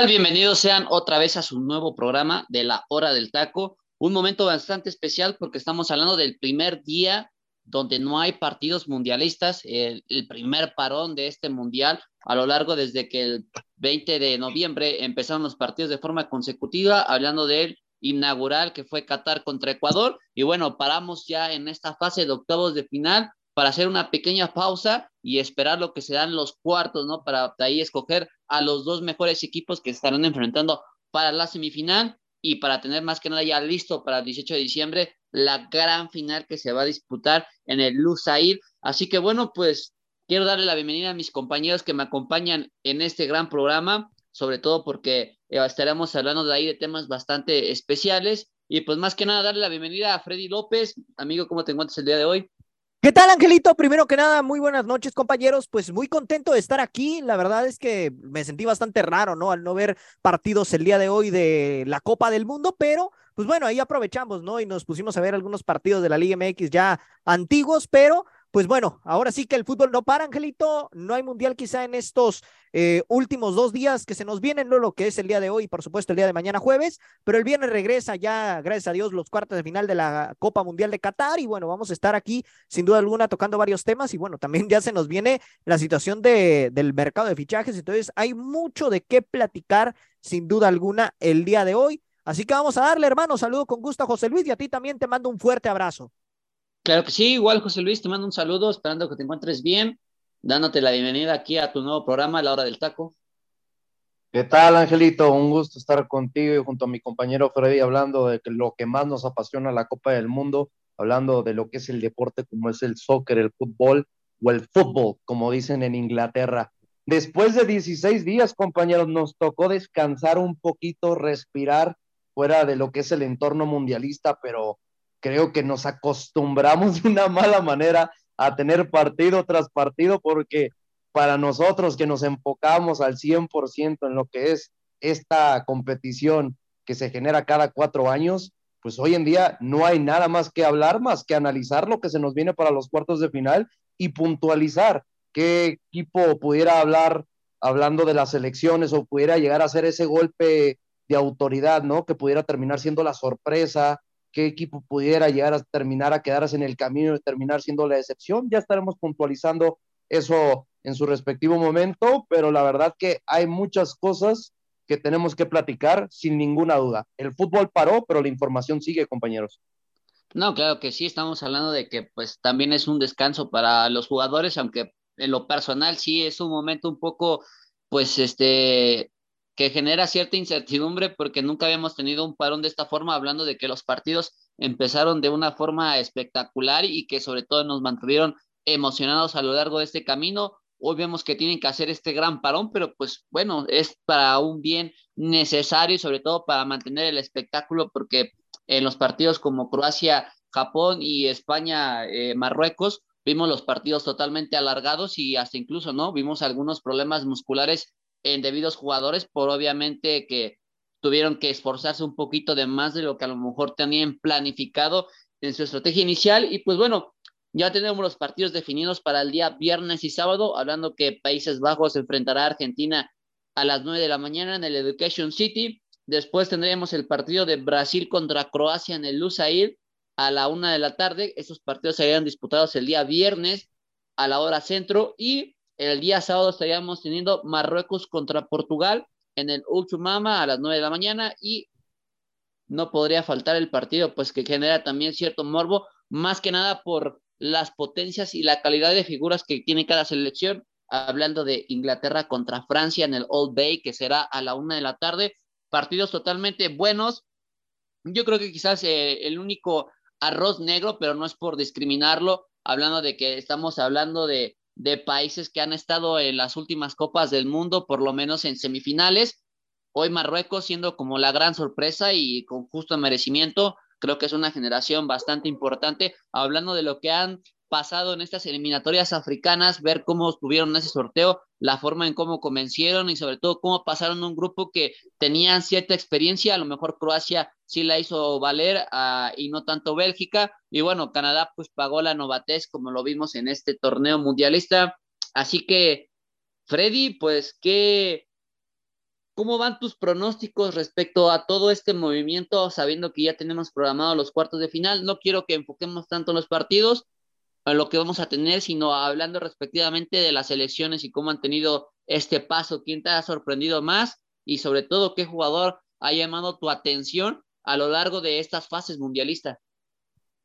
Tal? Bienvenidos sean otra vez a su nuevo programa de la hora del taco. Un momento bastante especial porque estamos hablando del primer día donde no hay partidos mundialistas, el, el, primer parón de este mundial a lo largo desde que el 20 de noviembre empezaron los partidos de forma consecutiva, hablando del inaugural que fue Qatar contra Ecuador. Y bueno, paramos ya en esta fase de octavos de final para hacer una pequeña pausa y esperar lo que serán los cuartos, ¿no? Para de ahí escoger a los dos mejores equipos que estarán enfrentando para la semifinal y para tener más que nada ya listo para el 18 de diciembre la gran final que se va a disputar en el Lusail. Así que bueno, pues quiero darle la bienvenida a mis compañeros que me acompañan en este gran programa, sobre todo porque eh, estaremos hablando de ahí de temas bastante especiales. Y pues más que nada darle la bienvenida a Freddy López. Amigo, ¿cómo te encuentras el día de hoy? ¿Qué tal, Angelito? Primero que nada, muy buenas noches, compañeros. Pues muy contento de estar aquí. La verdad es que me sentí bastante raro, ¿no? Al no ver partidos el día de hoy de la Copa del Mundo, pero pues bueno, ahí aprovechamos, ¿no? Y nos pusimos a ver algunos partidos de la Liga MX ya antiguos, pero pues bueno, ahora sí que el fútbol no para, Angelito. No hay mundial quizá en estos eh, últimos dos días que se nos vienen, no lo que es el día de hoy, por supuesto el día de mañana jueves, pero el viernes regresa ya, gracias a Dios, los cuartos de final de la Copa Mundial de Qatar y bueno, vamos a estar aquí sin duda alguna tocando varios temas y bueno, también ya se nos viene la situación de, del mercado de fichajes, entonces hay mucho de qué platicar sin duda alguna el día de hoy. Así que vamos a darle, hermano, saludo con gusto a José Luis y a ti también te mando un fuerte abrazo. Claro que sí, igual José Luis, te mando un saludo, esperando que te encuentres bien, dándote la bienvenida aquí a tu nuevo programa, La Hora del Taco. ¿Qué tal, Angelito? Un gusto estar contigo y junto a mi compañero Freddy hablando de lo que más nos apasiona la Copa del Mundo, hablando de lo que es el deporte como es el soccer, el fútbol o el fútbol, como dicen en Inglaterra. Después de 16 días, compañeros, nos tocó descansar un poquito, respirar fuera de lo que es el entorno mundialista, pero creo que nos acostumbramos de una mala manera a tener partido tras partido porque para nosotros que nos enfocamos al 100% en lo que es esta competición que se genera cada cuatro años, pues hoy en día no hay nada más que hablar, más que analizar lo que se nos viene para los cuartos de final y puntualizar qué equipo pudiera hablar hablando de las elecciones o pudiera llegar a ser ese golpe de autoridad, ¿no? Que pudiera terminar siendo la sorpresa, qué equipo pudiera llegar a terminar a quedarse en el camino y terminar siendo la excepción. Ya estaremos puntualizando eso en su respectivo momento, pero la verdad que hay muchas cosas que tenemos que platicar sin ninguna duda. El fútbol paró, pero la información sigue, compañeros. No, claro que sí, estamos hablando de que pues también es un descanso para los jugadores, aunque en lo personal sí es un momento un poco pues este que genera cierta incertidumbre porque nunca habíamos tenido un parón de esta forma, hablando de que los partidos empezaron de una forma espectacular y que sobre todo nos mantuvieron emocionados a lo largo de este camino. Hoy vemos que tienen que hacer este gran parón, pero pues bueno, es para un bien necesario y sobre todo para mantener el espectáculo porque en los partidos como Croacia, Japón y España, eh, Marruecos, vimos los partidos totalmente alargados y hasta incluso, ¿no? Vimos algunos problemas musculares en debidos jugadores por obviamente que tuvieron que esforzarse un poquito de más de lo que a lo mejor tenían planificado en su estrategia inicial y pues bueno, ya tenemos los partidos definidos para el día viernes y sábado, hablando que Países Bajos enfrentará a Argentina a las 9 de la mañana en el Education City. Después tendremos el partido de Brasil contra Croacia en el Lusail a la una de la tarde. Esos partidos serían disputados el día viernes a la hora centro y el día sábado estaríamos teniendo Marruecos contra Portugal en el Uchumama a las 9 de la mañana y no podría faltar el partido, pues que genera también cierto morbo, más que nada por las potencias y la calidad de figuras que tiene cada selección. Hablando de Inglaterra contra Francia en el Old Bay, que será a la una de la tarde. Partidos totalmente buenos. Yo creo que quizás eh, el único arroz negro, pero no es por discriminarlo, hablando de que estamos hablando de de países que han estado en las últimas copas del mundo, por lo menos en semifinales. Hoy Marruecos siendo como la gran sorpresa y con justo merecimiento, creo que es una generación bastante importante, hablando de lo que han pasado en estas eliminatorias africanas, ver cómo tuvieron ese sorteo, la forma en cómo convencieron y sobre todo cómo pasaron un grupo que tenían cierta experiencia, a lo mejor Croacia sí la hizo valer uh, y no tanto Bélgica, y bueno, Canadá pues pagó la novatez como lo vimos en este torneo mundialista, así que Freddy, pues qué, ¿Cómo van tus pronósticos respecto a todo este movimiento, sabiendo que ya tenemos programados los cuartos de final? No quiero que enfoquemos tanto en los partidos, a lo que vamos a tener, sino hablando respectivamente de las elecciones y cómo han tenido este paso, quién te ha sorprendido más y sobre todo qué jugador ha llamado tu atención a lo largo de estas fases mundialistas.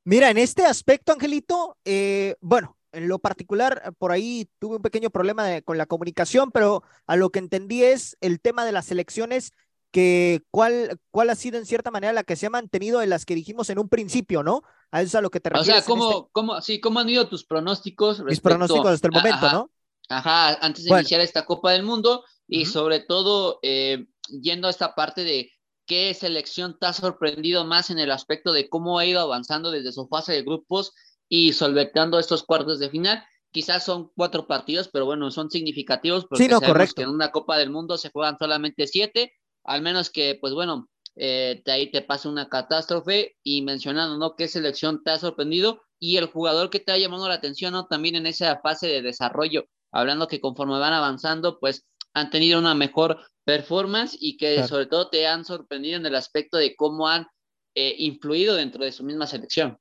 Mira, en este aspecto, Angelito, eh, bueno, en lo particular, por ahí tuve un pequeño problema con la comunicación, pero a lo que entendí es el tema de las elecciones, que cuál, cuál ha sido en cierta manera la que se ha mantenido en las que dijimos en un principio, ¿no? A eso es a lo que te refieres. O sea, ¿cómo, este cómo, sí, ¿cómo han ido tus pronósticos? Mis pronósticos hasta el momento, ¿no? Ajá, antes de iniciar esta Copa del Mundo y sobre todo eh, yendo a esta parte de qué selección te ha sorprendido más en el aspecto de cómo ha ido avanzando desde su fase de grupos y solventando estos cuartos de final. Quizás son cuatro partidos, pero bueno, son significativos porque sí, no, correcto. que en una Copa del Mundo se juegan solamente siete, al menos que, pues bueno, eh, de ahí te pasa una catástrofe y mencionando, ¿no? ¿Qué selección te ha sorprendido? Y el jugador que te ha llamado la atención, ¿no? También en esa fase de desarrollo, hablando que conforme van avanzando, pues han tenido una mejor performance y que sobre todo te han sorprendido en el aspecto de cómo han eh, influido dentro de su misma selección.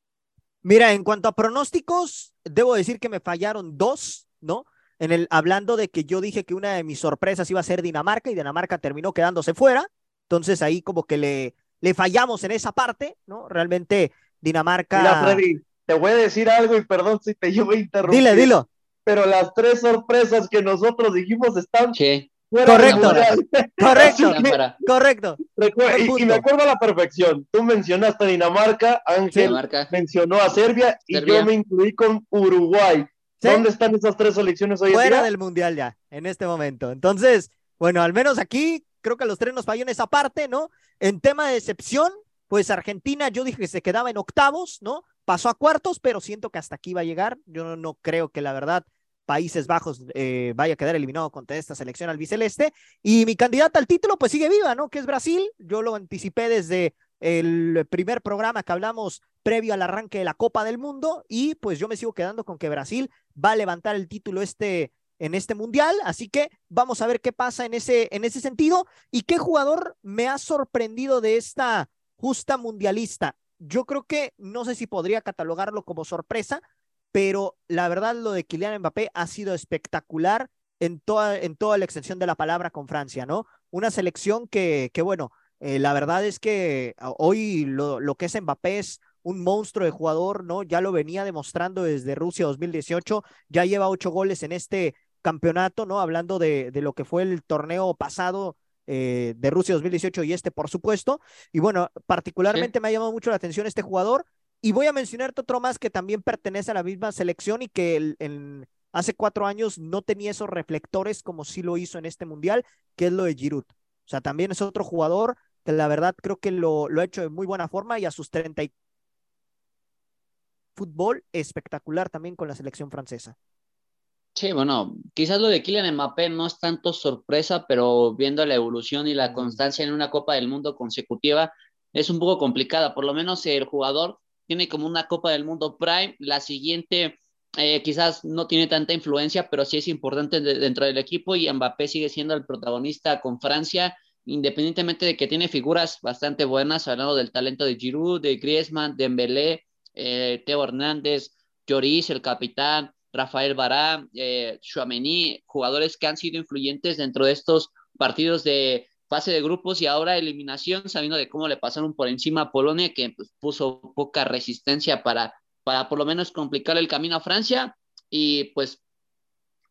Mira, en cuanto a pronósticos, debo decir que me fallaron dos, ¿no? En el, hablando de que yo dije que una de mis sorpresas iba a ser Dinamarca y Dinamarca terminó quedándose fuera. Entonces ahí como que le, le fallamos en esa parte, ¿no? Realmente Dinamarca. Mira, Freddy, te voy a decir algo y perdón si te llevo a interrumpir. Dile, dilo. Pero las tres sorpresas que nosotros dijimos están correcto, correcto, correcto. Y, me acuerdo a la perfección. Tú mencionaste a Dinamarca, Ángel mencionó a Serbia, y yo me incluí con Uruguay. ¿Dónde están esas tres selecciones hoy Fuera en día? del mundial ya, en este momento. Entonces, bueno, al menos aquí creo que los tres nos falló en esa parte, ¿no? En tema de decepción, pues Argentina, yo dije que se quedaba en octavos, ¿no? Pasó a cuartos, pero siento que hasta aquí va a llegar. Yo no creo que la verdad Países Bajos eh, vaya a quedar eliminado contra esta selección albiceleste. Y mi candidata al título, pues sigue viva, ¿no? Que es Brasil. Yo lo anticipé desde el primer programa que hablamos previo al arranque de la Copa del Mundo. Y pues yo me sigo quedando con que Brasil va a levantar el título este en este mundial, así que vamos a ver qué pasa en ese, en ese sentido y qué jugador me ha sorprendido de esta justa mundialista. Yo creo que no sé si podría catalogarlo como sorpresa, pero la verdad lo de Kylian Mbappé ha sido espectacular en toda, en toda la extensión de la palabra con Francia, ¿no? Una selección que, que bueno, eh, la verdad es que hoy lo, lo que es Mbappé es un monstruo de jugador, ¿no? Ya lo venía demostrando desde Rusia 2018, ya lleva ocho goles en este campeonato, ¿no? Hablando de, de lo que fue el torneo pasado eh, de Rusia 2018 y este, por supuesto. Y bueno, particularmente me ha llamado mucho la atención este jugador y voy a mencionarte otro más que también pertenece a la misma selección y que el, hace cuatro años no tenía esos reflectores como sí lo hizo en este mundial, que es lo de Giroud. O sea, también es otro jugador que la verdad creo que lo, lo ha hecho de muy buena forma y a sus 30 y... fútbol espectacular también con la selección francesa. Sí, bueno, quizás lo de Kylian Mbappé no es tanto sorpresa, pero viendo la evolución y la constancia en una Copa del Mundo consecutiva es un poco complicada. Por lo menos el jugador tiene como una Copa del Mundo Prime, la siguiente eh, quizás no tiene tanta influencia, pero sí es importante dentro del equipo y Mbappé sigue siendo el protagonista con Francia, independientemente de que tiene figuras bastante buenas, hablando del talento de Giroud, de Griezmann, de Dembélé, eh, Teo Hernández, Lloris, el capitán, Rafael Bará, eh, Chouameni, jugadores que han sido influyentes dentro de estos partidos de fase de grupos y ahora eliminación, sabiendo de cómo le pasaron por encima a Polonia, que pues, puso poca resistencia para, para por lo menos complicar el camino a Francia. Y pues,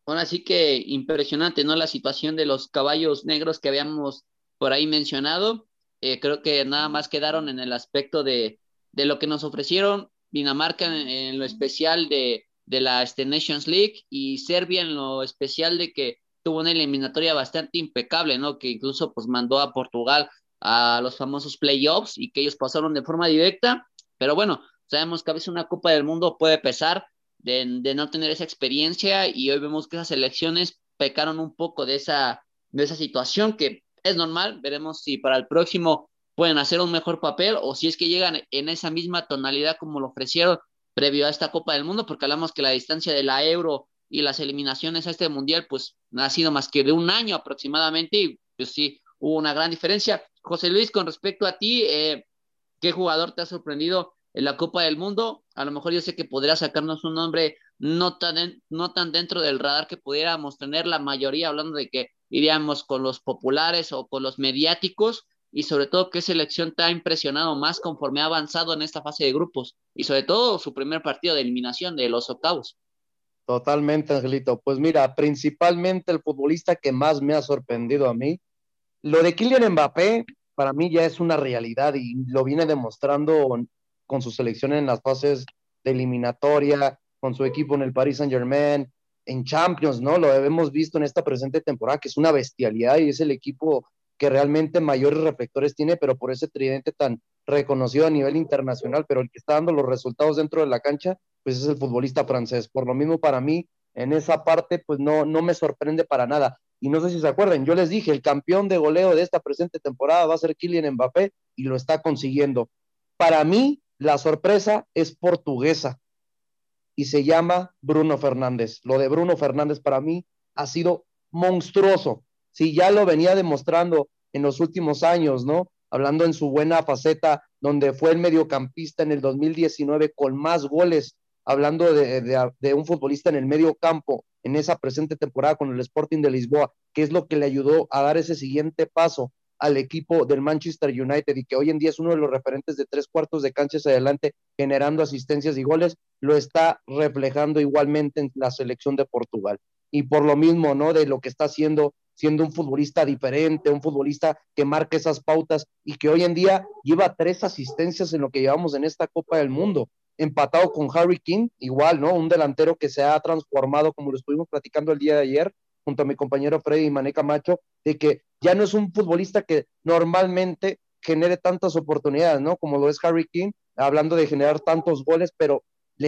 ahora sí que impresionante, ¿no? La situación de los caballos negros que habíamos por ahí mencionado. Eh, creo que nada más quedaron en el aspecto de, de lo que nos ofrecieron Dinamarca en, lo especial de, de la este, Nations League y Serbia en lo especial de que tuvo una eliminatoria bastante impecable, ¿no? Que incluso pues mandó a Portugal a los famosos playoffs y que ellos pasaron de forma directa, pero bueno, sabemos que a veces una Copa del Mundo puede pesar de, no tener esa experiencia y hoy vemos que esas elecciones pecaron un poco de esa, de esa situación que es normal, veremos si para el próximo pueden hacer un mejor papel o si es que llegan en esa misma tonalidad como lo ofrecieron previo a esta Copa del Mundo, porque hablamos que la distancia de la Euro y las eliminaciones a este Mundial, pues ha sido más que de un año aproximadamente y pues sí, hubo una gran diferencia. José Luis, con respecto a ti, eh, ¿qué jugador te ha sorprendido en la Copa del Mundo? A lo mejor yo sé que podría sacarnos un nombre no tan, no tan dentro del radar que pudiéramos tener la mayoría, hablando de que iríamos con los populares o con los mediáticos, y sobre todo qué selección te ha impresionado más conforme ha avanzado en esta fase de grupos y sobre todo su primer partido de eliminación de los octavos. Totalmente, Angelito. Pues mira, principalmente el futbolista que más me ha sorprendido a mí, lo de Kylian Mbappé, para mí ya es una realidad y lo viene demostrando con su selección en las fases de eliminatoria, con su equipo en el Paris Saint Germain, en Champions, ¿no? Lo hemos visto en esta presente temporada, que es una bestialidad y es el equipo que realmente mayores reflectores tiene, pero por ese tridente tan reconocido a nivel internacional, pero el que está dando los resultados dentro de la cancha, pues es el futbolista francés. Por lo mismo, para mí, en esa parte, pues no, no me sorprende para nada. Y no sé si se acuerdan, yo les dije, el campeón de goleo de esta presente temporada va a ser Kylian Mbappé y lo está consiguiendo. Para mí, la sorpresa es portuguesa y se llama Bruno Fernández. Lo de Bruno Fernández para mí ha sido monstruoso si ya lo venía demostrando en los últimos años, ¿no? Hablando en su buena faceta, donde fue el mediocampista en el 2019 con más goles, hablando de, un futbolista en el medio campo en esa presente temporada con el Sporting de Lisboa, que es lo que le ayudó a dar ese siguiente paso al equipo del Manchester United y que hoy en día es uno de los referentes de tres cuartos de canchas adelante, generando asistencias y goles, lo está reflejando igualmente en la selección de Portugal. Y por lo mismo, ¿no? De lo que está haciendo siendo un futbolista diferente, un futbolista que marca esas pautas y que hoy en día lleva tres asistencias en lo que llevamos en esta Copa del Mundo, empatado con Harry King, igual, ¿no? Un delantero que se ha transformado, como lo estuvimos platicando el día de ayer, junto a mi compañero Freddy Maneca Macho, de que ya no es un futbolista que normalmente genere tantas oportunidades, ¿no? Como lo es Harry King, hablando de generar tantos goles, pero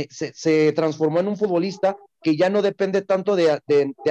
se, transformó en un futbolista que ya no depende tanto de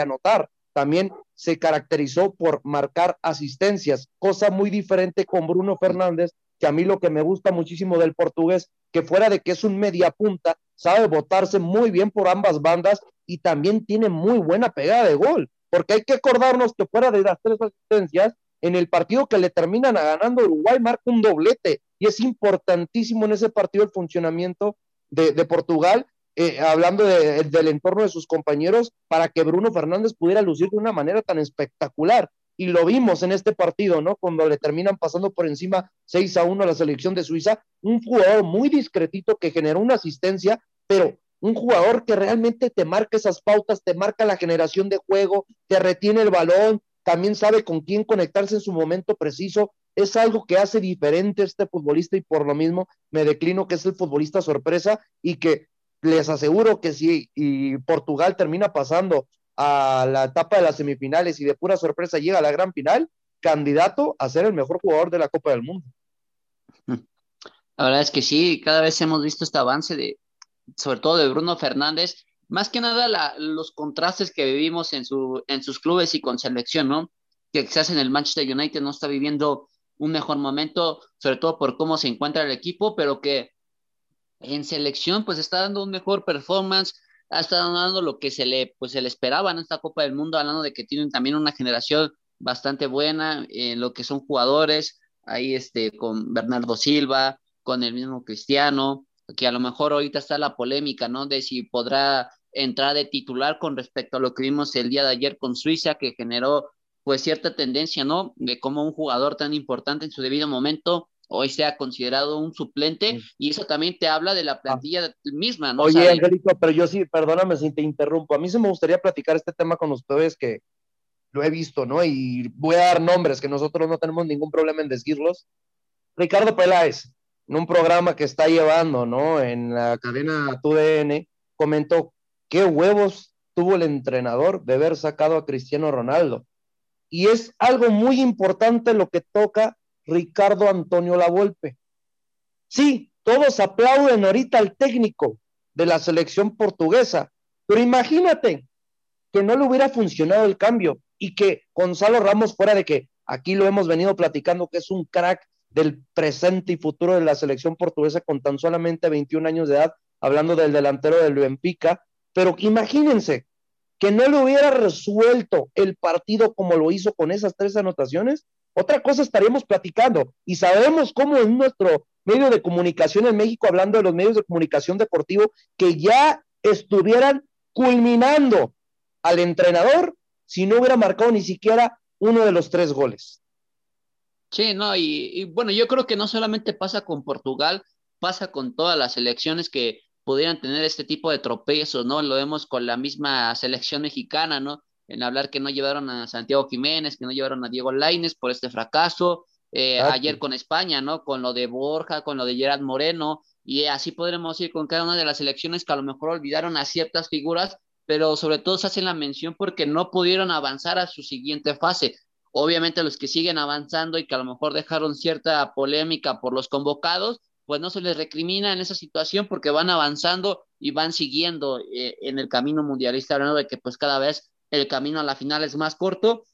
anotar, también se caracterizó por marcar asistencias, cosa muy diferente con Bruno Fernández, que a mí lo que me gusta muchísimo del portugués, que fuera de que es un media punta, sabe botarse muy bien por ambas bandas y también tiene muy buena pegada de gol, porque hay que acordarnos que fuera de las tres asistencias, en el partido que le terminan ganando Uruguay marca un doblete y es importantísimo en ese partido el funcionamiento de, Portugal eh, hablando del entorno de sus compañeros, para que Bruno Fernández pudiera lucir de una manera tan espectacular. Y lo vimos en este partido, ¿no? Cuando le terminan pasando por encima 6 a 1 a la selección de Suiza, un jugador muy discretito que generó una asistencia, pero un jugador que realmente te marca esas pautas, te marca la generación de juego, te retiene el balón, también sabe con quién conectarse en su momento preciso. Es algo que hace diferente este futbolista y por lo mismo me declino que es el futbolista sorpresa y que les aseguro que si y Portugal termina pasando a la etapa de las semifinales y de pura sorpresa llega a la gran final, candidato a ser el mejor jugador de la Copa del Mundo. La verdad es que sí, cada vez hemos visto este avance de, sobre todo de Bruno Fernández, más que nada los contrastes que vivimos en, su, en sus clubes y con selección, ¿no? Que quizás en el Manchester United no está viviendo un mejor momento, sobre todo por cómo se encuentra el equipo, pero que en selección pues está dando un mejor performance, estado dando lo que se le, pues, se le esperaba en esta Copa del Mundo, hablando de que tienen también una generación bastante buena en lo que son jugadores, ahí este, con Bernardo Silva, con el mismo Cristiano, que a lo mejor ahorita está la polémica, ¿no? De si podrá entrar de titular con respecto a lo que vimos el día de ayer con Suiza, que generó pues cierta tendencia, ¿no? De cómo un jugador tan importante en su debido momento hoy sea considerado un suplente y eso también te habla de la ah. plantilla misma, ¿no? Oye, Angelito, pero yo sí, perdóname si te interrumpo, a mí se me gustaría platicar este tema con ustedes que lo he visto, ¿no? Y voy a dar nombres que nosotros no tenemos ningún problema en decirlos. Ricardo Peláez, en un programa que está llevando, ¿no? En la cadena TUDN, comentó qué huevos tuvo el entrenador de haber sacado a Cristiano Ronaldo. Y es algo muy importante lo que toca Ricardo Antonio Lavolpe. Sí, todos aplauden ahorita al técnico de la selección portuguesa, pero imagínate que no le hubiera funcionado el cambio y que Gonzalo Ramos fuera de que aquí lo hemos venido platicando que es un crack del presente y futuro de la selección portuguesa con tan solamente 21 años de edad, hablando del delantero del Benfica, pero imagínense que no le hubiera resuelto el partido como lo hizo con esas tres anotaciones, otra cosa estaríamos platicando y sabemos cómo en nuestro medio de comunicación en México, hablando de los medios de comunicación deportivo, que ya estuvieran culminando al entrenador si no hubiera marcado ni siquiera uno de los tres goles. Sí, no, y, y bueno, yo creo que no solamente pasa con Portugal, pasa con todas las selecciones que pudieran tener este tipo de tropiezos, ¿no? Lo vemos con la misma selección mexicana, ¿no? En hablar que no llevaron a Santiago Jiménez, que no llevaron a Diego Laines por este fracaso, eh, ayer con España, ¿no? Con lo de Borja, con lo de Gerard Moreno, y así podremos ir con cada una de las selecciones que a lo mejor olvidaron a ciertas figuras, pero sobre todo se hacen la mención porque no pudieron avanzar a su siguiente fase. Obviamente los que siguen avanzando y que a lo mejor dejaron cierta polémica por los convocados, pues no se les recrimina en esa situación porque van avanzando y van siguiendo eh, en el camino mundialista, hablando de que pues cada vez el camino a la final es más corto.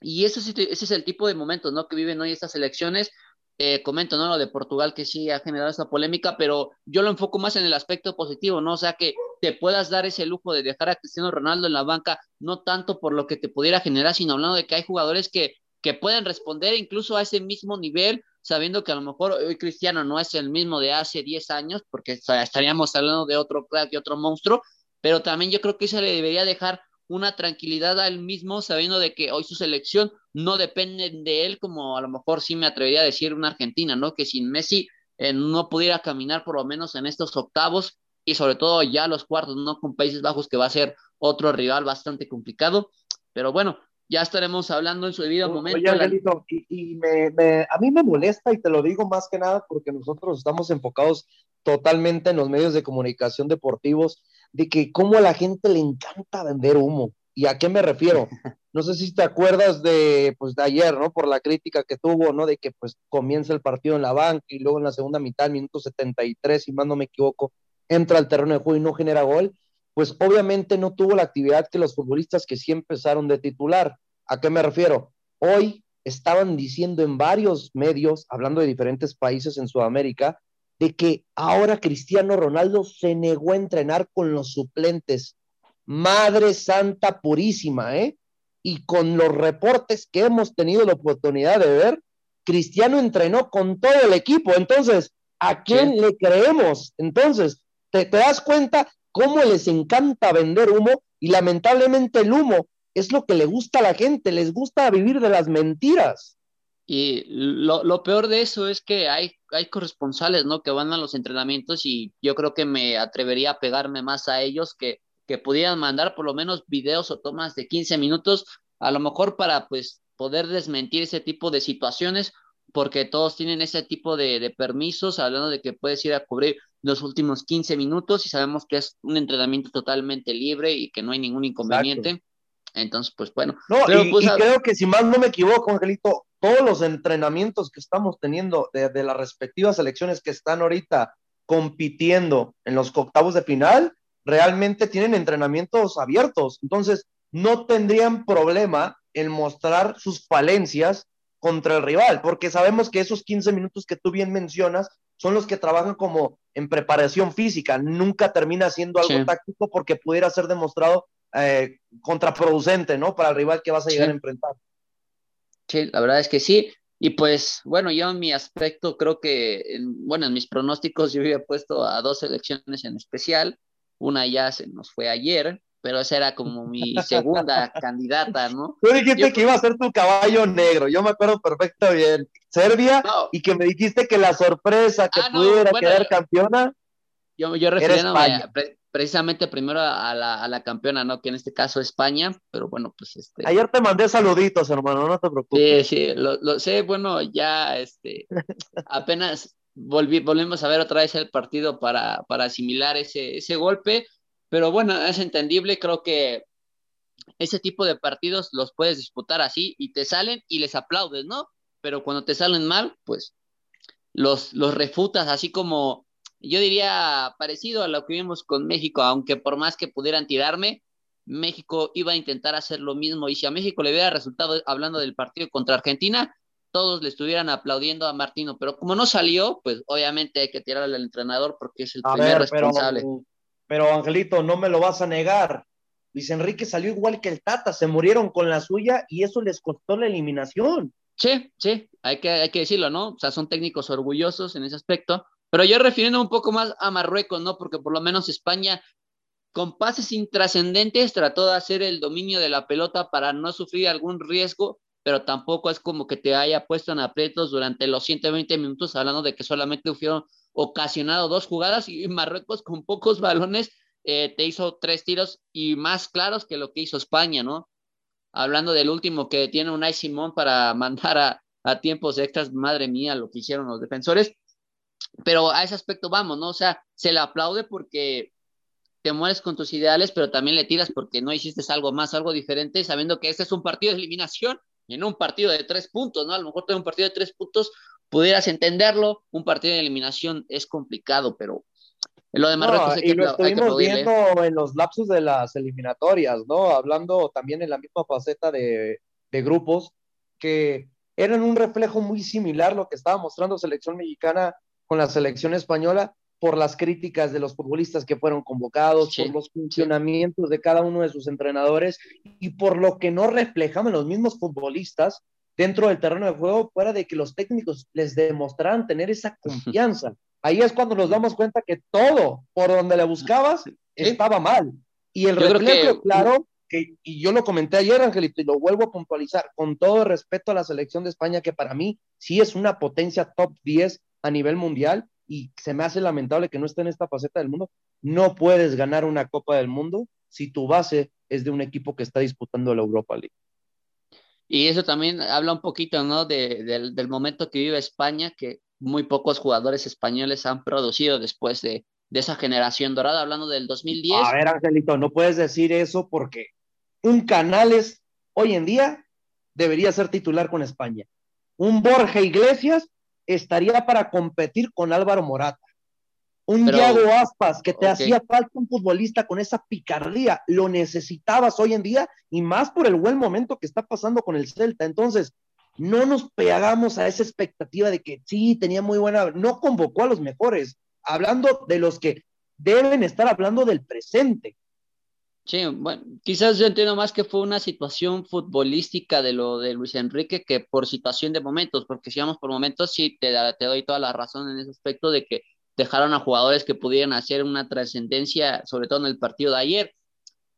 Y ese, ese es el tipo de momentos, ¿no? Que viven hoy estas elecciones. Eh, comento, ¿no? Lo de Portugal que sí ha generado esa polémica, pero yo lo enfoco más en el aspecto positivo, ¿no? O sea, que te puedas dar ese lujo de dejar a Cristiano Ronaldo en la banca, no tanto por lo que te pudiera generar, sino hablando de que hay jugadores que, que pueden responder incluso a ese mismo nivel sabiendo que a lo mejor hoy Cristiano no es el mismo de hace 10 años, porque estaríamos hablando de otro crack y otro monstruo, pero también yo creo que se le debería dejar una tranquilidad a él mismo, sabiendo de que hoy su selección no depende de él, como a lo mejor sí me atrevería a decir una Argentina, ¿no? Que sin Messi eh, no pudiera caminar por lo menos en estos octavos y sobre todo ya los cuartos, ¿no? Con Países Bajos, que va a ser otro rival bastante complicado. Pero bueno, ya estaremos hablando en su debido momento. Oye, Angelito, y, me, a mí me molesta y te lo digo más que nada porque nosotros estamos enfocados totalmente en los medios de comunicación deportivos, de que cómo a la gente le encanta vender humo. ¿Y a qué me refiero? No sé si te acuerdas de, pues, de ayer, ¿no? Por la crítica que tuvo, ¿no? De que pues comienza el partido en la banca y luego en la segunda mitad, minuto 73, si más no me equivoco, entra al terreno de juego y no genera gol pues obviamente no tuvo la actividad que los futbolistas que sí empezaron de titular. ¿A qué me refiero? Hoy estaban diciendo en varios medios, hablando de diferentes países en Sudamérica, de que ahora Cristiano Ronaldo se negó a entrenar con los suplentes. Madre Santa Purísima, ¿eh? Y con los reportes que hemos tenido la oportunidad de ver, Cristiano entrenó con todo el equipo. Entonces, ¿a quién le creemos? Entonces, ¿te, ¿te, das cuenta cómo les encanta vender humo y lamentablemente el humo es lo que le gusta a la gente, les gusta vivir de las mentiras. Y lo, peor de eso es que hay, hay corresponsales, ¿no? Que van a los entrenamientos y yo creo que me atrevería a pegarme más a ellos que, que pudieran mandar por lo menos videos o tomas de 15 minutos, a lo mejor para pues poder desmentir ese tipo de situaciones, porque todos tienen ese tipo de, de permisos, hablando de que puedes ir a cubrir los últimos 15 minutos y sabemos que es un entrenamiento totalmente libre y que no hay ningún inconveniente. Entonces, pues bueno. No, y, pues, creo que si más no me equivoco, Angelito, todos los entrenamientos que estamos teniendo de, las respectivas selecciones que están ahorita compitiendo en los octavos de final, realmente tienen entrenamientos abiertos. Entonces, no tendrían problema en mostrar sus falencias contra el rival, porque sabemos que esos 15 minutos que tú bien mencionas son los que trabajan como en preparación física, nunca termina siendo algo táctico porque pudiera ser demostrado eh, contraproducente, ¿no? Para el rival que vas a llegar a enfrentar. Sí, la verdad es que sí. Y pues, bueno, yo en mi aspecto creo que, bueno, en mis pronósticos yo había puesto a dos selecciones en especial. Una ya se nos fue ayer, pero esa era como mi segunda candidata, ¿no? Tú dijiste que iba a ser tu caballo negro, yo me acuerdo perfecto bien. Serbia, y que me dijiste que la sorpresa que ah, pudiera quedar campeona. Yo, yo refiriéndome precisamente primero a la, a la, campeona, ¿no? Que en este caso España, pero bueno, pues este. Ayer te mandé saluditos, hermano, no te preocupes. Sí, sí, lo, lo sé, bueno, ya este, apenas volví, volvimos a ver otra vez el partido para, para asimilar ese, ese golpe Pero bueno, es entendible, creo que ese tipo de partidos los puedes disputar así y te salen y les aplaudes, ¿no? Pero cuando te salen mal, pues los, los refutas, así como yo diría parecido a lo que vimos con México, aunque por más que pudieran tirarme, México iba a intentar hacer lo mismo. Y si a México le hubiera resultado, hablando del partido contra Argentina, todos le estuvieran aplaudiendo a Martino. Pero como no salió, pues obviamente hay que tirarle al entrenador porque es el primer responsable. Pero, pero Angelito, no me lo vas a negar. Luis Enrique salió igual que el Tata, se murieron con la suya y eso les costó la eliminación. Sí, sí, hay que, hay que decirlo, ¿no? O sea, son técnicos orgullosos en ese aspecto, pero yo refiriendo un poco más a Marruecos, ¿no? Porque por lo menos España, con pases intrascendentes, trató de hacer el dominio de la pelota para no sufrir algún riesgo, pero tampoco es como que te haya puesto en aprietos durante los 120 minutos, hablando de que solamente hubieron ocasionado dos jugadas y Marruecos con pocos balones eh, te hizo tres tiros y más claros que lo que hizo España, ¿no? hablando del último que tiene un Simón para mandar a, a tiempos extras, madre mía, lo que hicieron los defensores. Pero a ese aspecto vamos, ¿no? O sea, se le aplaude porque te mueres con tus ideales, pero también le tiras porque no hiciste algo más, algo diferente, sabiendo que este es un partido de eliminación y no un partido de tres puntos, ¿no? A lo mejor tener un partido de tres puntos pudieras entenderlo, un partido de eliminación es complicado, pero lo de Marruecos y lo estuvimos viendo en los lapsos de las eliminatorias, ¿no? Hablando también en la misma faceta de, de grupos, que eran un reflejo muy similar lo que estaba mostrando selección mexicana con la selección española por las críticas de los futbolistas que fueron convocados, por los funcionamientos de cada uno de sus entrenadores y por lo que no reflejaban los mismos futbolistas dentro del terreno de juego, fuera de que los técnicos les demostraran tener esa confianza. Ahí es cuando nos damos cuenta que todo por donde le buscabas estaba mal. Y el reflejo, claro, que, y yo lo comenté ayer, Angelito, y lo vuelvo a puntualizar, con todo respeto a la selección de España, que para mí sí es una potencia top 10 a nivel mundial, y se me hace lamentable que no esté en esta faceta del mundo. No puedes ganar una Copa del Mundo si tu base es de un equipo que está disputando la Europa League. Y eso también habla un poquito, ¿no? del, del momento que vive España, que muy pocos jugadores españoles han producido después de, esa generación dorada, hablando del 2010. A ver, Angelito, no puedes decir eso porque un Canales hoy en día debería ser titular con España. Un Borja Iglesias estaría para competir con Álvaro Morata. Un Diego Aspas, que te hacía falta un futbolista con esa picardía, lo necesitabas hoy en día y más por el buen momento que está pasando con el Celta. Entonces, no nos pegamos a esa expectativa de que sí, tenía muy buena, no convocó a los mejores, hablando de los que deben estar hablando del presente. Sí, bueno, quizás yo entiendo más que fue una situación futbolística de lo de Luis Enrique que por situación de momentos, porque si vamos por momentos, sí, te, te doy toda la razón en ese aspecto de que dejaron a jugadores que pudieran hacer una trascendencia, sobre todo en el partido de ayer.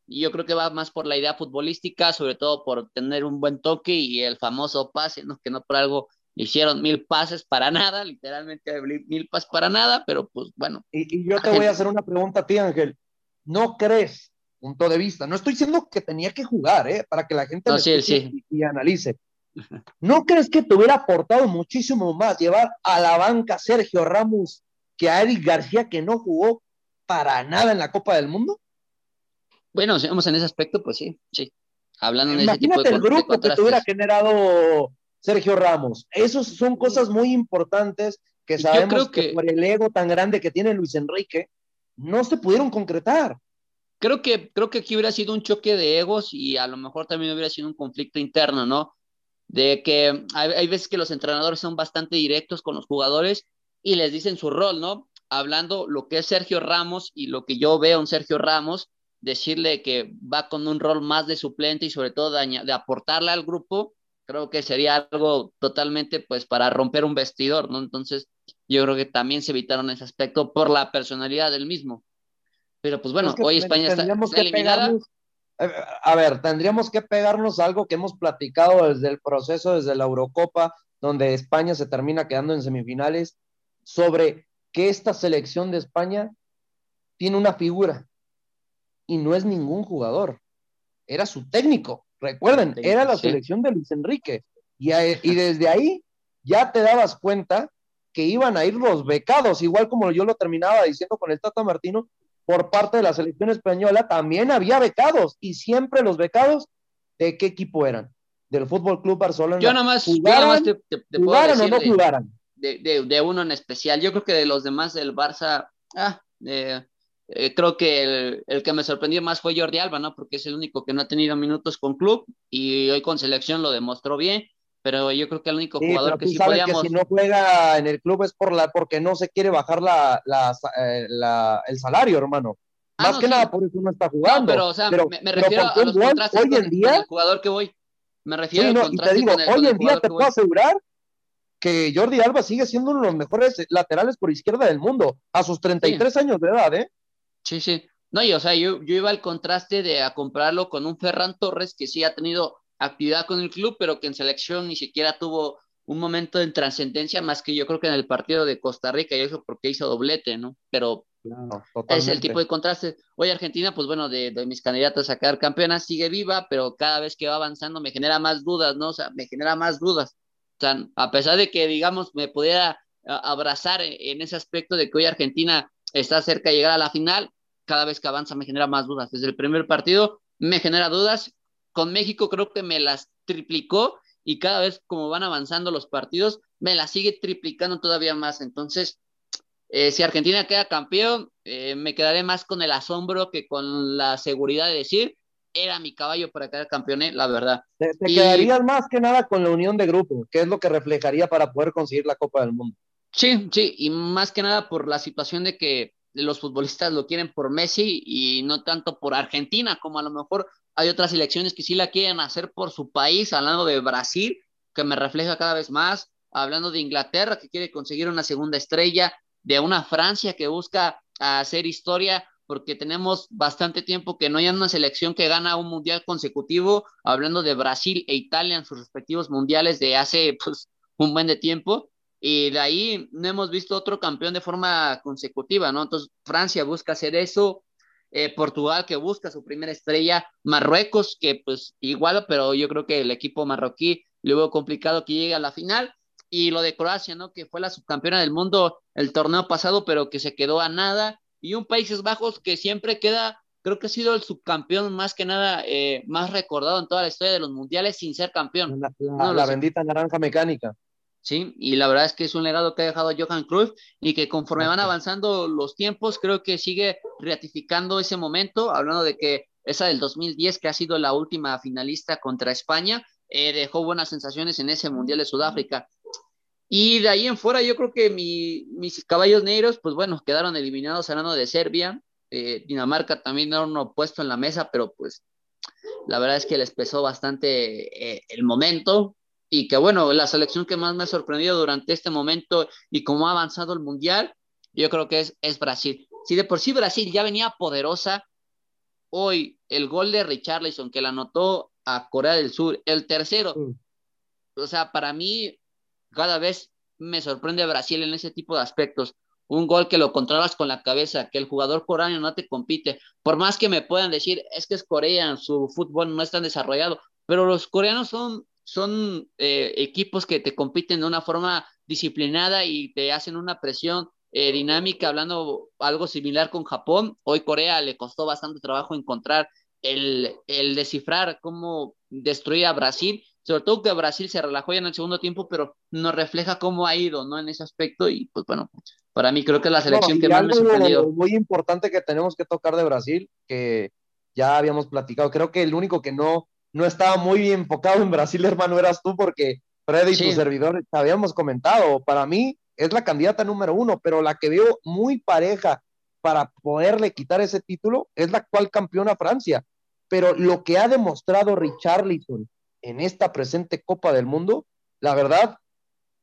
Y yo creo que va más por la idea futbolística, sobre todo por tener un buen toque y el famoso pase, ¿no? que no por algo hicieron mil pases para nada, literalmente mil pases para nada, pero pues bueno. Y, yo te voy a hacer una pregunta a ti, Ángel. ¿No crees, punto de vista, no estoy diciendo que tenía que jugar, ¿eh? para que la gente no, sí, Y, analice. ¿No crees que te hubiera aportado muchísimo más llevar a la banca Sergio Ramos que a Eric García, que no jugó para nada en la Copa del Mundo? Bueno, si vamos en ese aspecto, pues sí, sí. Hablando de ese tipo de el grupo que te hubiera generado Sergio Ramos. Esas son cosas muy importantes que sabemos que, por el ego tan grande que tiene Luis Enrique, no se pudieron concretar. Creo que, creo que aquí hubiera sido un choque de egos y a lo mejor también hubiera sido un conflicto interno, ¿no? De que hay, hay veces que los entrenadores son bastante directos con los jugadores y les dicen su rol, ¿no? Hablando lo que es Sergio Ramos y lo que yo veo en Sergio Ramos, decirle que va con un rol más de suplente y sobre todo de, aportarle al grupo, creo que sería algo totalmente pues para romper un vestidor, ¿no? Entonces yo creo que también se evitaron ese aspecto por la personalidad del mismo. Pero pues bueno, hoy España está, eliminada. Eh, a ver, tendríamos que pegarnos algo que hemos platicado desde el proceso, desde la Eurocopa, donde España se termina quedando en semifinales, sobre que esta selección de España tiene una figura, y no es ningún jugador, era su técnico. Recuerden, era la selección de Luis Enrique. Y, y desde ahí ya te dabas cuenta que iban a ir los becados, igual como yo lo terminaba diciendo con el Tata Martino, por parte de la selección española también había becados y siempre los becados, ¿de qué equipo eran? Del Fútbol Club Barcelona. Yo nomás, yo nomás te, puedo decir o no jugaran? De, de, de, uno en especial. Yo creo que de los demás del Barça, ah, eh, creo que el, el, que me sorprendió más fue Jordi Alba, ¿no? Porque es el único que no ha tenido minutos con club y hoy con selección lo demostró bien pero yo creo que el único jugador que sí podíamos... que si no juega en el club es por la, porque no se quiere bajar la, la, eh, el salario, hermano. Ah, Más que nada por eso no está jugando. No, pero, o sea, me, refiero a los contrastes hoy en día, el jugador que voy. Me refiero sí, no, y te digo, hoy en día te puedo asegurar que Jordi Alba sigue siendo uno de los mejores laterales por izquierda del mundo, a sus 33 años de edad, ¿eh? Sí, sí. No, y o sea, yo, yo iba al contraste de a comprarlo con un Ferran Torres que sí ha tenido actividad con el club, pero que en selección ni siquiera tuvo un momento de trascendencia más que yo creo que en el partido de Costa Rica, y eso porque hizo doblete, ¿no? Pero es el tipo de contraste. Hoy Argentina, pues bueno, de, mis candidatos a quedar campeona sigue viva, pero cada vez que va avanzando me genera más dudas, ¿no? O sea, me genera más dudas. O sea, a pesar de que, digamos, me pudiera abrazar en ese aspecto de que hoy Argentina está cerca de llegar a la final, cada vez que avanza me genera más dudas. Desde el primer partido me genera dudas con México creo que me las triplicó y cada vez como van avanzando los partidos, me las sigue triplicando todavía más. Entonces, eh, si Argentina queda campeón, eh, me quedaré más con el asombro que con la seguridad de decir, era mi caballo para quedar campeón, eh, la verdad. Te, quedarías más que nada con la unión de grupo, que es lo que reflejaría para poder conseguir la Copa del Mundo. Sí, sí, y más que nada por la situación de que los futbolistas lo quieren por Messi y no tanto por Argentina, como a lo mejor hay otras elecciones que sí la quieren hacer por su país, hablando de Brasil, que me refleja cada vez más, hablando de Inglaterra, que quiere conseguir una segunda estrella, de una Francia que busca hacer historia, porque tenemos bastante tiempo que no hay una selección que gana un mundial consecutivo, hablando de Brasil e Italia en sus respectivos mundiales de hace pues, un buen de tiempo. Y de ahí no hemos visto otro campeón de forma consecutiva, ¿no? Entonces Francia busca hacer eso, eh, Portugal que busca su primera estrella, Marruecos que pues igual, pero yo creo que el equipo marroquí le hubo complicado que llegue a la final, y lo de Croacia, ¿no? Que fue la subcampeona del mundo el torneo pasado, pero que se quedó a nada, y un Países Bajos que siempre queda, creo que ha sido el subcampeón más que nada, eh, más recordado en toda la historia de los mundiales sin ser campeón. La, bendita naranja mecánica. ¿Sí? Y la verdad es que es un legado que ha dejado Johan Cruyff y que conforme van avanzando los tiempos, creo que sigue ratificando ese momento, hablando de que esa del 2010, que ha sido la última finalista contra España, eh, dejó buenas sensaciones en ese Mundial de Sudáfrica. Y de ahí en fuera, yo creo que mis caballos negros, pues bueno, quedaron eliminados hablando de Serbia. Eh, Dinamarca también era uno puesto en la mesa, pero pues la verdad es que les pesó bastante eh, el momento y que bueno, la selección que más me ha sorprendido durante este momento y cómo ha avanzado el Mundial, yo creo que es, es Brasil. Si de por sí Brasil ya venía poderosa, hoy el gol de Richarlison que la anotó a Corea del Sur, el tercero, o sea, para mí cada vez me sorprende Brasil en ese tipo de aspectos. Un gol que lo controlas con la cabeza, que el jugador coreano no te compite. Por más que me puedan decir, es que es Corea, su fútbol no es tan desarrollado, pero los coreanos son son eh, equipos que te compiten de una forma disciplinada y te hacen una presión eh, dinámica, hablando algo similar con Japón. Hoy Corea le costó bastante trabajo encontrar el, el descifrar cómo destruir a Brasil, sobre todo que Brasil se relajó ya en el segundo tiempo, pero nos refleja cómo ha ido, ¿no? En ese aspecto y pues bueno, para mí creo que es la selección que más me sorprendió. Muy importante que tenemos que tocar de Brasil, que ya habíamos platicado, creo que el único que no no estaba muy enfocado en Brasil, hermano, eras tú, porque Freddy y tu servidor habíamos comentado, para mí es la candidata número uno, pero la que veo muy pareja para poderle quitar ese título es la actual campeona Francia. Pero lo que ha demostrado Richarlison en esta presente Copa del Mundo, la verdad,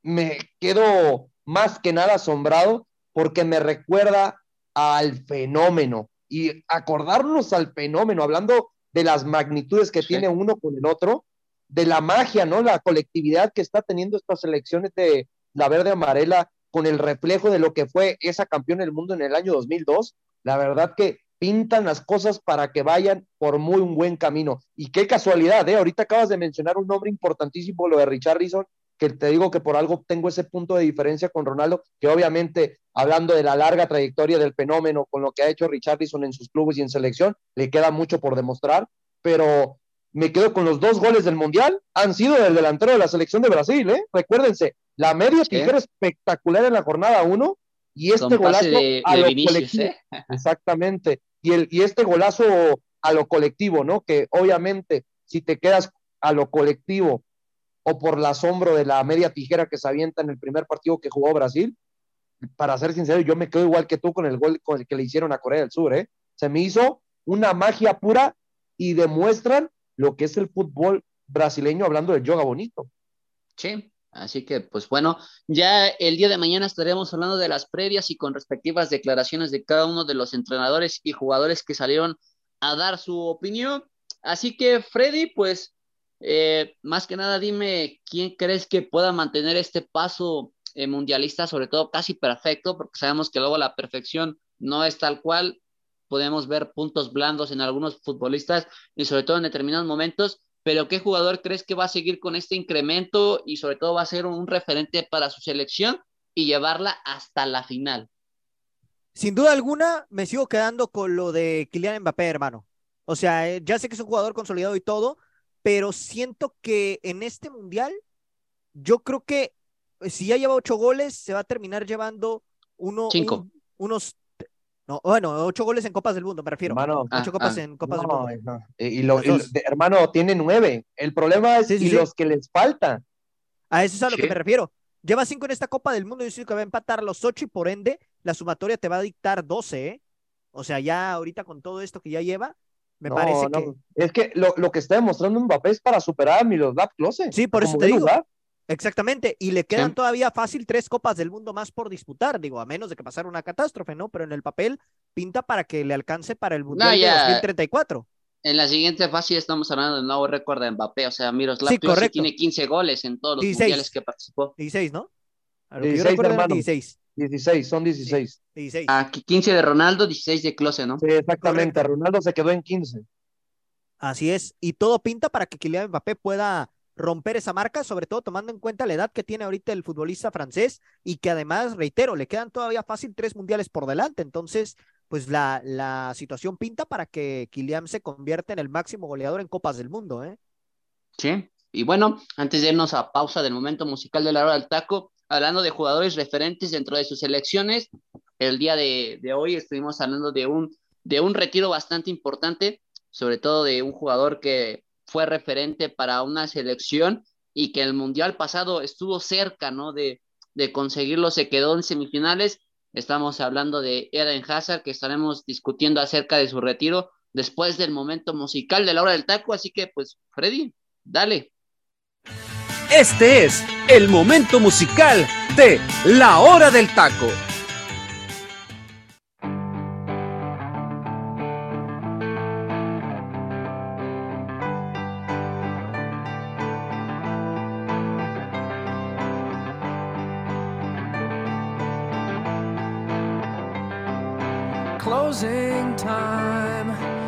me quedo más que nada asombrado porque me recuerda al fenómeno y acordarnos al fenómeno, hablando de las magnitudes que tiene uno con el otro, de la magia, ¿no? La colectividad que está teniendo estas elecciones de la verde amarela con el reflejo de lo que fue esa campeona del mundo en el año 2002. La verdad que pintan las cosas para que vayan por muy un buen camino. Y qué casualidad, ¿eh? Ahorita acabas de mencionar un nombre importantísimo, lo de Richarlison, que te digo que por algo tengo ese punto de diferencia con Ronaldo, que obviamente hablando de la larga trayectoria del fenómeno con lo que ha hecho Richardson en sus clubes y en selección, le queda mucho por demostrar, pero me quedo con los dos goles del Mundial, han sido del delantero de la selección de Brasil, ¿eh? Recuérdense, la media tijera espectacular en la jornada 1 y este golazo a lo colectivo. ¿eh? Exactamente. Y, el, y este golazo a lo colectivo, ¿no? Que obviamente si te quedas a lo colectivo o por el asombro de la media tijera que se avienta en el primer partido que jugó Brasil, para ser sincero, yo me quedo igual que tú con el gol que le hicieron a Corea del Sur, ¿eh? Se me hizo una magia pura y demuestran lo que es el fútbol brasileño hablando de yoga bonito. Sí, así que pues bueno, ya el día de mañana estaremos hablando de las previas y con respectivas declaraciones de cada uno de los entrenadores y jugadores que salieron a dar su opinión. Así que Freddy, pues eh, más que nada dime quién crees que pueda mantener este paso eh, mundialista, sobre todo casi perfecto, porque sabemos que luego la perfección no es tal cual. Podemos ver puntos blandos en algunos futbolistas y sobre todo en determinados momentos, pero ¿qué jugador crees que va a seguir con este incremento y sobre todo va a ser un referente para su selección y llevarla hasta la final? Sin duda alguna, me sigo quedando con lo de Kylian Mbappé, hermano. O sea, eh, ya sé que es un jugador consolidado y todo, pero siento que en este mundial, yo creo que eh, si ya lleva ocho goles, se va a terminar llevando uno, unos no, bueno, ocho goles en Copas del Mundo, me refiero. Hermano, ocho ah, copas ah. en Copas del Mundo. Y, lo, hermano, tiene nueve. El problema es y los que les faltan. A eso es a lo que me refiero. Lleva cinco en esta Copa del Mundo. Yo sé que va a empatar los ocho y por ende la sumatoria te va a dictar doce, ¿eh? O sea, ya ahorita con todo esto que ya lleva, me parece que. Es que lo, lo, que está demostrando Mbappé es para superar a Miroslav Klose. Sí, por eso te digo. Exactamente, y le quedan todavía fácil tres copas del mundo más por disputar, digo, a menos de que pasara una catástrofe, ¿no? Pero en el papel pinta para que le alcance para el Mundial de 2034. En la siguiente fase estamos hablando del nuevo récord de Mbappé, o sea, Miroslav sí, tiene 15 goles en todos los mundiales que participó. 16, ¿no? A 16, hermano. 16. 16, son 16. 16. Aquí 15 de Ronaldo, 16 de Close, ¿no? Sí, exactamente, Ronaldo se quedó en 15. Así es, y todo pinta para que Kylian Mbappé pueda romper esa marca, sobre todo tomando en cuenta la edad que tiene ahorita el futbolista francés y que además, reitero, le quedan todavía fácil tres mundiales por delante. Entonces, pues la, la situación pinta para que Kylian se convierta en el máximo goleador en Copas del Mundo, ¿eh? Sí, y bueno, antes de irnos a pausa del momento musical de la hora del taco, hablando de jugadores referentes dentro de sus selecciones, el día de, hoy estuvimos hablando de un, de un retiro bastante importante, sobre todo de un jugador que fue referente para una selección y que el Mundial pasado estuvo cerca, ¿no? De, de conseguirlo, se quedó en semifinales. Estamos hablando de Eden Hazard, que estaremos discutiendo acerca de su retiro después del momento musical de la hora del taco. Así que, pues, Freddy, dale. Este es el momento musical de la hora del taco. closing time.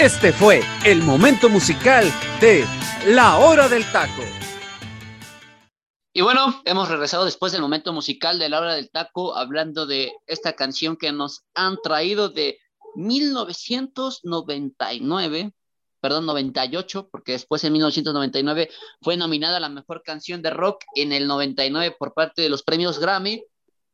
Este fue el momento musical de La Hora del Taco. Y bueno, hemos regresado después del momento musical de la hora del taco, hablando de esta canción que nos han traído de 1999, perdón, 98, porque después en 1999 fue nominada a la mejor canción de rock en el 99 por parte de los premios Grammy,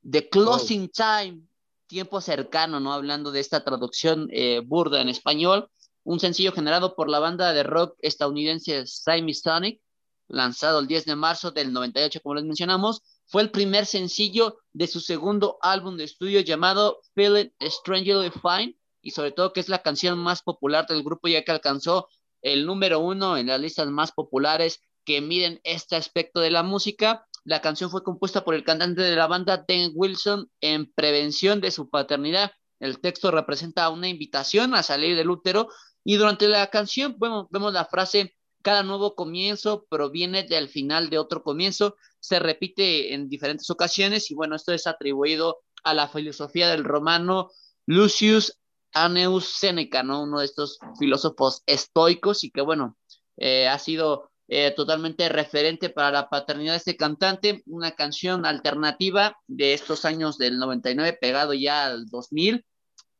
The Closing Time, tiempo cercano, ¿no? Hablando de esta traducción eh, burda en español, un sencillo generado por la banda de rock estadounidense Sammy Sonic, lanzado el 10 de marzo del 98, como les mencionamos, fue el primer sencillo de su segundo álbum de estudio llamado Feeling Strangely Fine, y sobre todo que es la canción más popular del grupo, ya que alcanzó el número uno en las listas más populares que miden este aspecto de la música. La canción fue compuesta por el cantante de la banda, Dan Wilson, en prevención de su paternidad. El texto representa una invitación a salir del útero y durante la canción vemos, vemos la frase cada nuevo comienzo proviene del final de otro comienzo, se repite en diferentes ocasiones y bueno, esto es atribuido a la filosofía del romano Lucius Anneus Seneca, ¿no? Uno de estos filósofos estoicos y que bueno, eh, ha sido eh, totalmente referente para la paternidad de este cantante, una canción alternativa de estos años del 99, pegado ya al 2000,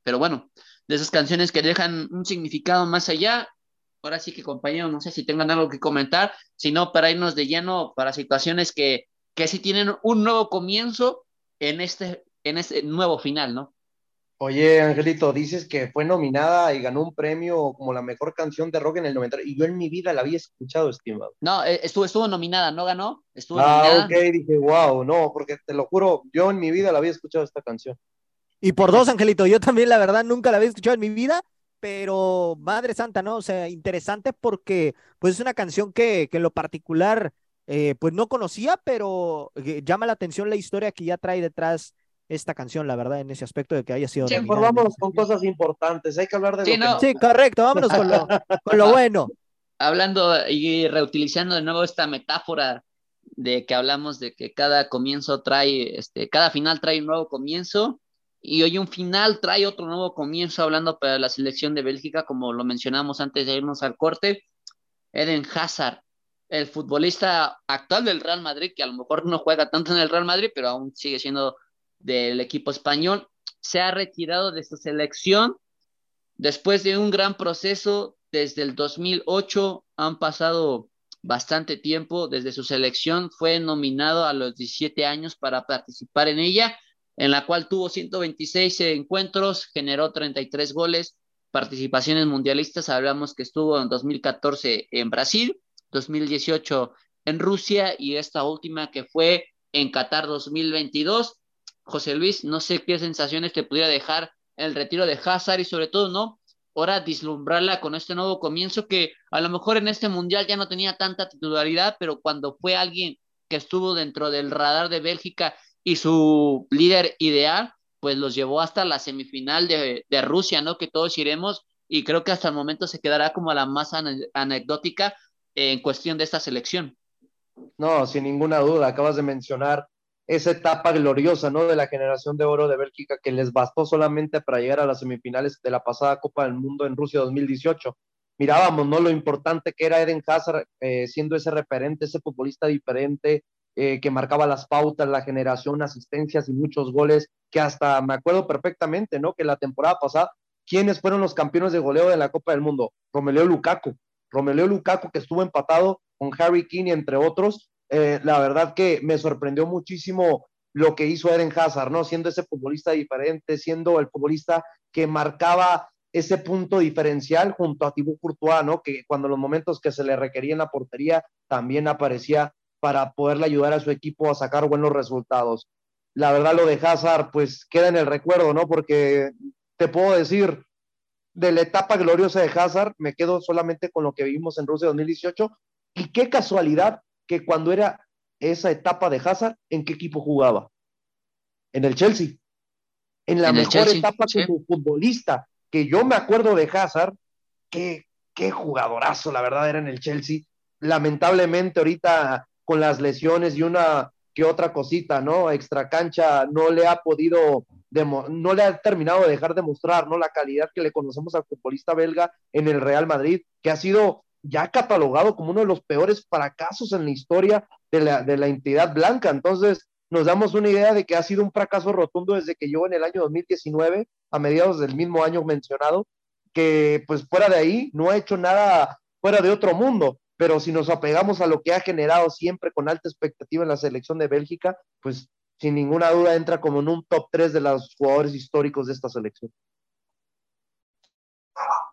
pero bueno, de esas canciones que dejan un significado más allá ahora sí que compañeros, no sé si tengan algo que comentar, sino para irnos de lleno para situaciones que, que sí tienen un nuevo comienzo en este, en este nuevo final, ¿no? Oye, Angelito, dices que fue nominada y ganó un premio como la mejor canción de rock en el 90 y yo en mi vida la había escuchado, estimado. No, eh, estuvo, estuvo nominada, ¿no ganó? Estuvo ah, nominada. ok, dije, wow, no, porque te lo juro, yo en mi vida la había escuchado esta canción. Y por dos, Angelito, yo también la verdad nunca la había escuchado en mi vida, pero Madre Santa, ¿no? O sea, interesante porque pues es una canción que, que en lo particular eh, pues no conocía, pero eh, llama la atención la historia que ya trae detrás esta canción, la verdad, en ese aspecto de que haya sido. Sí, pues vámonos con cosas importantes, hay que hablar de Sí, lo que no. nos- Sí, correcto, vámonos con lo, con lo bueno. Hablando y reutilizando de nuevo esta metáfora de que hablamos de que cada comienzo trae, este, cada final trae un nuevo comienzo y hoy un final trae otro nuevo comienzo hablando para la selección de Bélgica, como lo mencionamos antes de irnos al corte. Eden Hazard, el futbolista actual del Real Madrid, que a lo mejor no juega tanto en el Real Madrid, pero aún sigue siendo del equipo español, se ha retirado de su selección después de un gran proceso. Desde el 2008 han pasado bastante tiempo. Desde su selección fue nominado a los 17 años para participar en ella, en la cual tuvo 126 encuentros, generó 33 goles, participaciones mundialistas. Hablamos que estuvo en 2014 en Brasil, 2018 en Rusia y esta última que fue en Qatar 2022. José Luis, no sé qué sensaciones te pudiera dejar el retiro de Hazard y sobre todo, ¿no? Ahora dislumbrarla con este nuevo comienzo que a lo mejor en este mundial ya no tenía tanta titularidad, pero cuando fue alguien que estuvo dentro del radar de Bélgica y su líder ideal, pues los llevó hasta la semifinal de, de Rusia, ¿no? Que todos iremos y creo que hasta el momento se quedará como la más anecdótica en cuestión de esta selección. No, sin ninguna duda, acabas de mencionar esa etapa gloriosa, ¿no? De la generación de oro de Bélgica que les bastó solamente para llegar a las semifinales de la pasada Copa del Mundo en Rusia 2018. Mirábamos, ¿no? Lo importante que era Eden Hazard eh, siendo ese referente, ese futbolista diferente, eh, que marcaba las pautas, la generación, asistencias y muchos goles, que hasta me acuerdo perfectamente, ¿no? Que la temporada pasada, ¿quiénes fueron los campeones de goleo de la Copa del Mundo? Romelu Lukaku. Romelu Lukaku que estuvo empatado con Harry King, entre otros, eh, la verdad que me sorprendió muchísimo lo que hizo Eden Hazard, ¿no? Siendo ese futbolista diferente, siendo el futbolista que marcaba ese punto diferencial junto a Thibaut Courtois, ¿no? Que cuando los momentos que se le requería en la portería también aparecía para poderle ayudar a su equipo a sacar buenos resultados. La verdad lo de Hazard pues queda en el recuerdo, ¿no? Porque te puedo decir, de la etapa gloriosa de Hazard, me quedo solamente con lo que vimos en Rusia 2018 y qué casualidad que cuando era esa etapa de Hazard, ¿en qué equipo jugaba? En el Chelsea. En la mejor etapa como futbolista, que yo me acuerdo de Hazard, qué, qué jugadorazo, la verdad, era en el Chelsea. Lamentablemente ahorita con las lesiones y una que otra cosita, ¿no? Extra cancha no le ha podido, no le ha terminado de dejar de mostrar, ¿no? La calidad que le conocemos al futbolista belga en el Real Madrid, que ha sido ya catalogado como uno de los peores fracasos en la historia de la, entidad blanca. Entonces, nos damos una idea de que ha sido un fracaso rotundo desde que llegó en el año 2019, a mediados del mismo año mencionado, que pues fuera de ahí no ha hecho nada fuera de otro mundo. Pero si nos apegamos a lo que ha generado siempre con alta expectativa en la selección de Bélgica, pues sin ninguna duda entra como en un top 3 de los jugadores históricos de esta selección.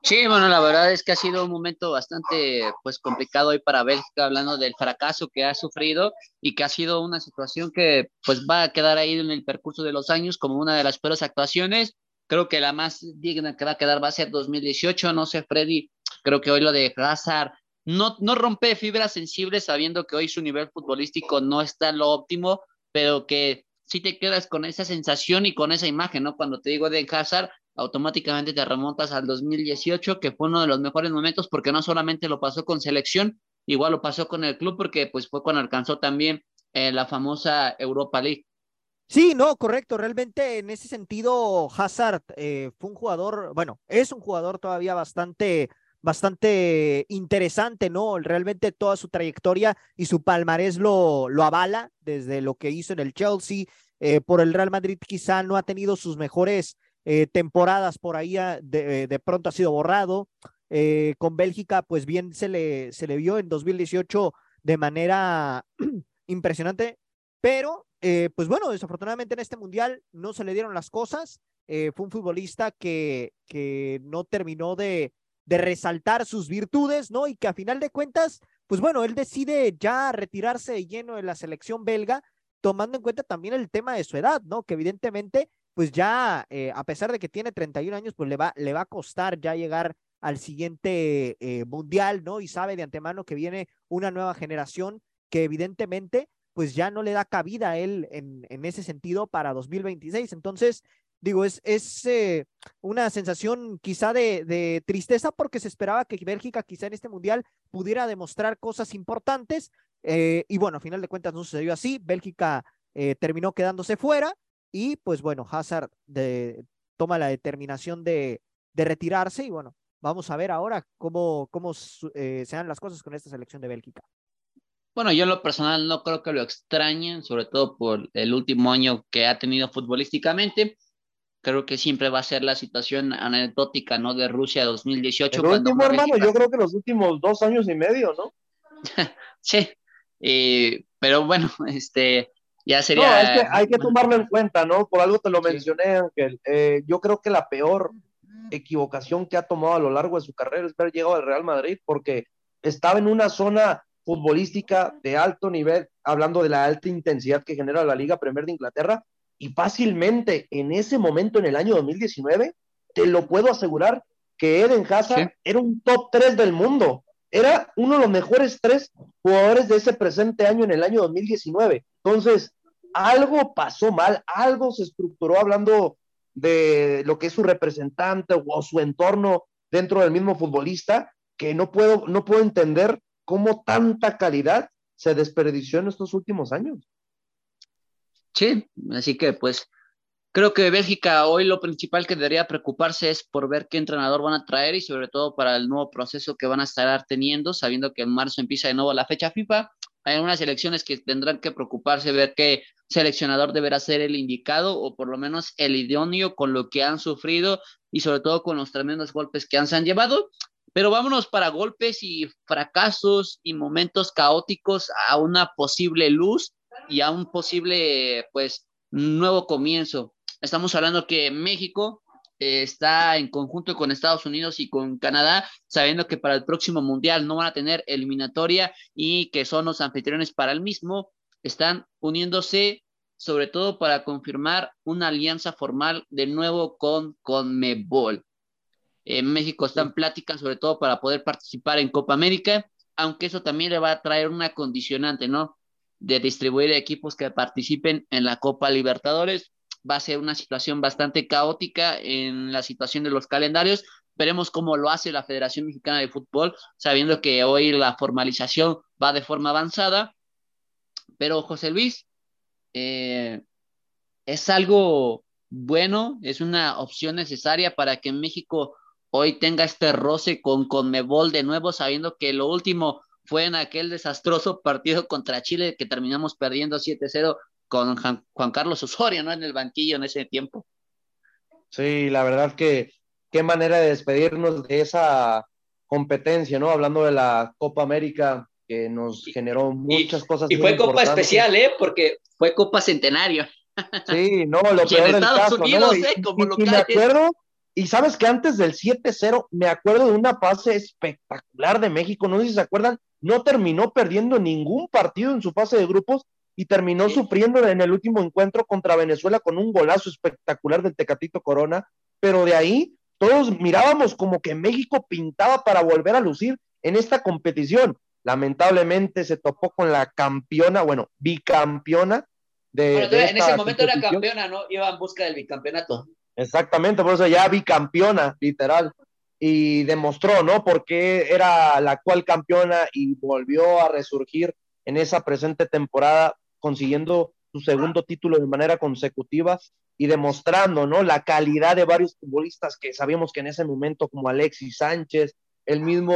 Sí, bueno, la verdad es que ha sido un momento bastante pues complicado hoy para Bélgica, hablando del fracaso que ha sufrido y que ha sido una situación que pues va a quedar ahí en el percurso de los años como una de las peores actuaciones. Creo que la más digna que va a quedar va a ser 2018, no sé, Freddy, creo que hoy lo de Hazard no, no rompe fibras sensibles sabiendo que hoy su nivel futbolístico no está en lo óptimo, pero que sí te quedas con esa sensación y con esa imagen, ¿no? Cuando te digo de Hazard, automáticamente te remontas al 2018, que fue uno de los mejores momentos porque no solamente lo pasó con selección, igual lo pasó con el club porque pues fue cuando alcanzó también eh, la famosa Europa League. Sí, no, correcto. Realmente en ese sentido, Hazard eh, fue un jugador, bueno, es un jugador todavía bastante, bastante interesante, ¿no? Realmente toda su trayectoria y su palmarés lo, lo avala desde lo que hizo en el Chelsea. Eh, por el Real Madrid quizá no ha tenido sus mejores eh, temporadas por ahí ah, de, de, pronto ha sido borrado. Eh, con Bélgica, pues bien se le, se le vio en 2018 de manera impresionante, pero pues bueno, desafortunadamente en este mundial no se le dieron las cosas. fue un futbolista que, que no terminó de, de resaltar sus virtudes, ¿no? Y que a final de cuentas, pues bueno, él decide ya retirarse de lleno de la selección belga, tomando en cuenta también el tema de su edad, ¿no? Que evidentemente pues ya, eh, a pesar de que tiene 31 años, pues le va, le va a costar ya llegar al siguiente eh, mundial, ¿no? Y sabe de antemano que viene una nueva generación que evidentemente, pues ya no le da cabida a él en, en ese sentido para 2026. Entonces, digo, es, es eh, una sensación quizá de, de, tristeza porque se esperaba que Bélgica quizá en este mundial pudiera demostrar cosas importantes. y bueno, a final de cuentas no sucedió así. Bélgica terminó quedándose fuera y pues bueno, Hazard de, toma la determinación de, de, retirarse y bueno, vamos a ver ahora cómo, cómo eh, se dan las cosas con esta selección de Bélgica. Bueno, yo en lo personal no creo que lo extrañen, sobre todo por el último año que ha tenido futbolísticamente. Creo que siempre va a ser la situación anecdótica, ¿no? De Rusia 2018. El último, hermano, yo creo que los últimos dos años y medio, ¿no? sí, eh, pero bueno, este, ya No, sería... es que hay que tomarlo en cuenta, ¿no? Por algo te lo mencioné, Ángel. Eh, yo creo que la peor equivocación que ha tomado a lo largo de su carrera es haber llegado al Real Madrid, porque estaba en una zona futbolística de alto nivel, hablando de la alta intensidad que genera la Liga Premier de Inglaterra, y fácilmente en ese momento, en el año 2019, te lo puedo asegurar que Eden Hazard Sí. era un top 3 del mundo. Era uno de los mejores tres jugadores de ese presente año en el año 2019. Entonces, algo pasó mal, algo se estructuró hablando de lo que es su representante o su entorno dentro del mismo futbolista, que no puedo, no puedo entender cómo tanta calidad se desperdició en estos últimos años. Sí, así que pues creo que Bélgica hoy lo principal que debería preocuparse es por ver qué entrenador van a traer y sobre todo para el nuevo proceso que van a estar teniendo, sabiendo que en marzo empieza de nuevo la fecha FIFA. Hay algunas elecciones que tendrán que preocuparse, ver qué seleccionador deberá ser el indicado o por lo menos el idóneo con lo que han sufrido y sobre todo con los tremendos golpes que han se han llevado. Pero vámonos para golpes y fracasos y momentos caóticos a una posible luz y a un posible, pues, nuevo comienzo. Estamos hablando que México eh, está en conjunto con Estados Unidos y con Canadá, sabiendo que para el próximo mundial no van a tener eliminatoria y que son los anfitriones para el mismo, están uniéndose sobre todo para confirmar una alianza formal de nuevo con Conmebol. Eh, México está en plática sobre todo para poder participar en Copa América, aunque eso también le va a traer una condicionante, ¿no? De distribuir equipos que participen en la Copa Libertadores. Va a ser una situación bastante caótica en la situación de los calendarios. Veremos cómo lo hace la Federación Mexicana de Fútbol, sabiendo que hoy la formalización va de forma avanzada. Pero José Luis, eh, es algo bueno, es una opción necesaria para que México hoy tenga este roce con Conmebol de nuevo, sabiendo que lo último fue en aquel desastroso partido contra Chile que terminamos perdiendo 7-0 con Juan, Carlos Osorio, ¿no? En el banquillo en ese tiempo. Sí, la verdad que qué manera de despedirnos de esa competencia, ¿no? Hablando de la Copa América que nos generó muchas cosas. Y fue Copa especial, ¿eh? Porque fue Copa Centenario. Sí, no, lo Y en del Estados caso, Unidos, ¿no? ¿eh? Como y me acuerdo, y sabes que antes del 7-0, me acuerdo de una fase espectacular de México, no sé si se acuerdan, no terminó perdiendo ningún partido en su fase de grupos y terminó Sí. sufriendo en el último encuentro contra Venezuela con un golazo espectacular del Tecatito Corona, pero de ahí todos mirábamos como que México pintaba para volver a lucir en esta competición. Lamentablemente se topó con la campeona, bueno, bicampeona de, Bueno, de en ese momento era campeona, ¿no? Iba en busca del bicampeonato. Exactamente, por eso ya bicampeona, literal. Y demostró, ¿no? Porque era la actual campeona y volvió a resurgir en esa presente temporada, consiguiendo su segundo título de manera consecutiva y demostrando, ¿no? La calidad de varios futbolistas que sabíamos que en ese momento, como Alexis Sánchez, el mismo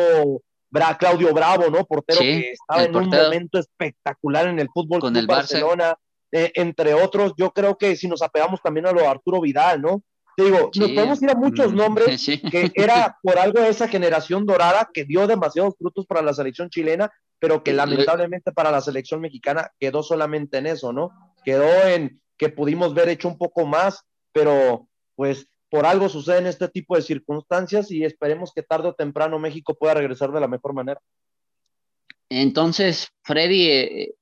Bra Claudio Bravo, ¿no? Portero Sí, que estaba en un momento espectacular en el fútbol Con el Barça. Barcelona, eh, entre otros, yo creo que si nos apegamos también a lo de Arturo Vidal, ¿no? Te digo, nos podemos ir a muchos Mm, nombres sí. que era por algo de esa generación dorada que dio demasiados frutos para la selección chilena, pero que Y- lamentablemente para la selección mexicana quedó solamente en eso, ¿no? Quedó en que pudimos ver hecho un poco más, pero pues por algo suceden este tipo de circunstancias y esperemos que tarde o temprano México pueda regresar de la mejor manera. Entonces, Freddy, eh,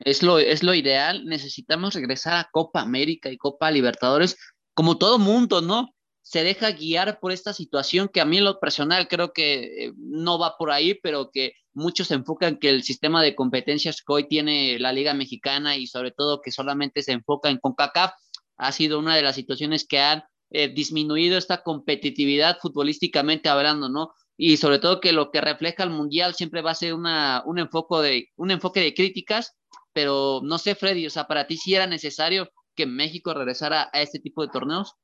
es lo, es lo ideal. Necesitamos regresar a Copa América y Copa Libertadores, como todo mundo, ¿no? Se deja guiar por esta situación que a mí en lo personal creo que eh, no va por ahí, pero que muchos se enfocan que el sistema de competencias que hoy tiene la Liga Mexicana y sobre todo que solamente se enfoca en CONCACAF ha sido una de las situaciones que han eh, disminuido esta competitividad futbolísticamente hablando, ¿no? y sobre todo que lo que refleja el mundial siempre va a ser una, un, enfoque de, un enfoque de críticas, pero no sé, Freddy, o sea, para ti sí era necesario que México regresara a este tipo de torneos.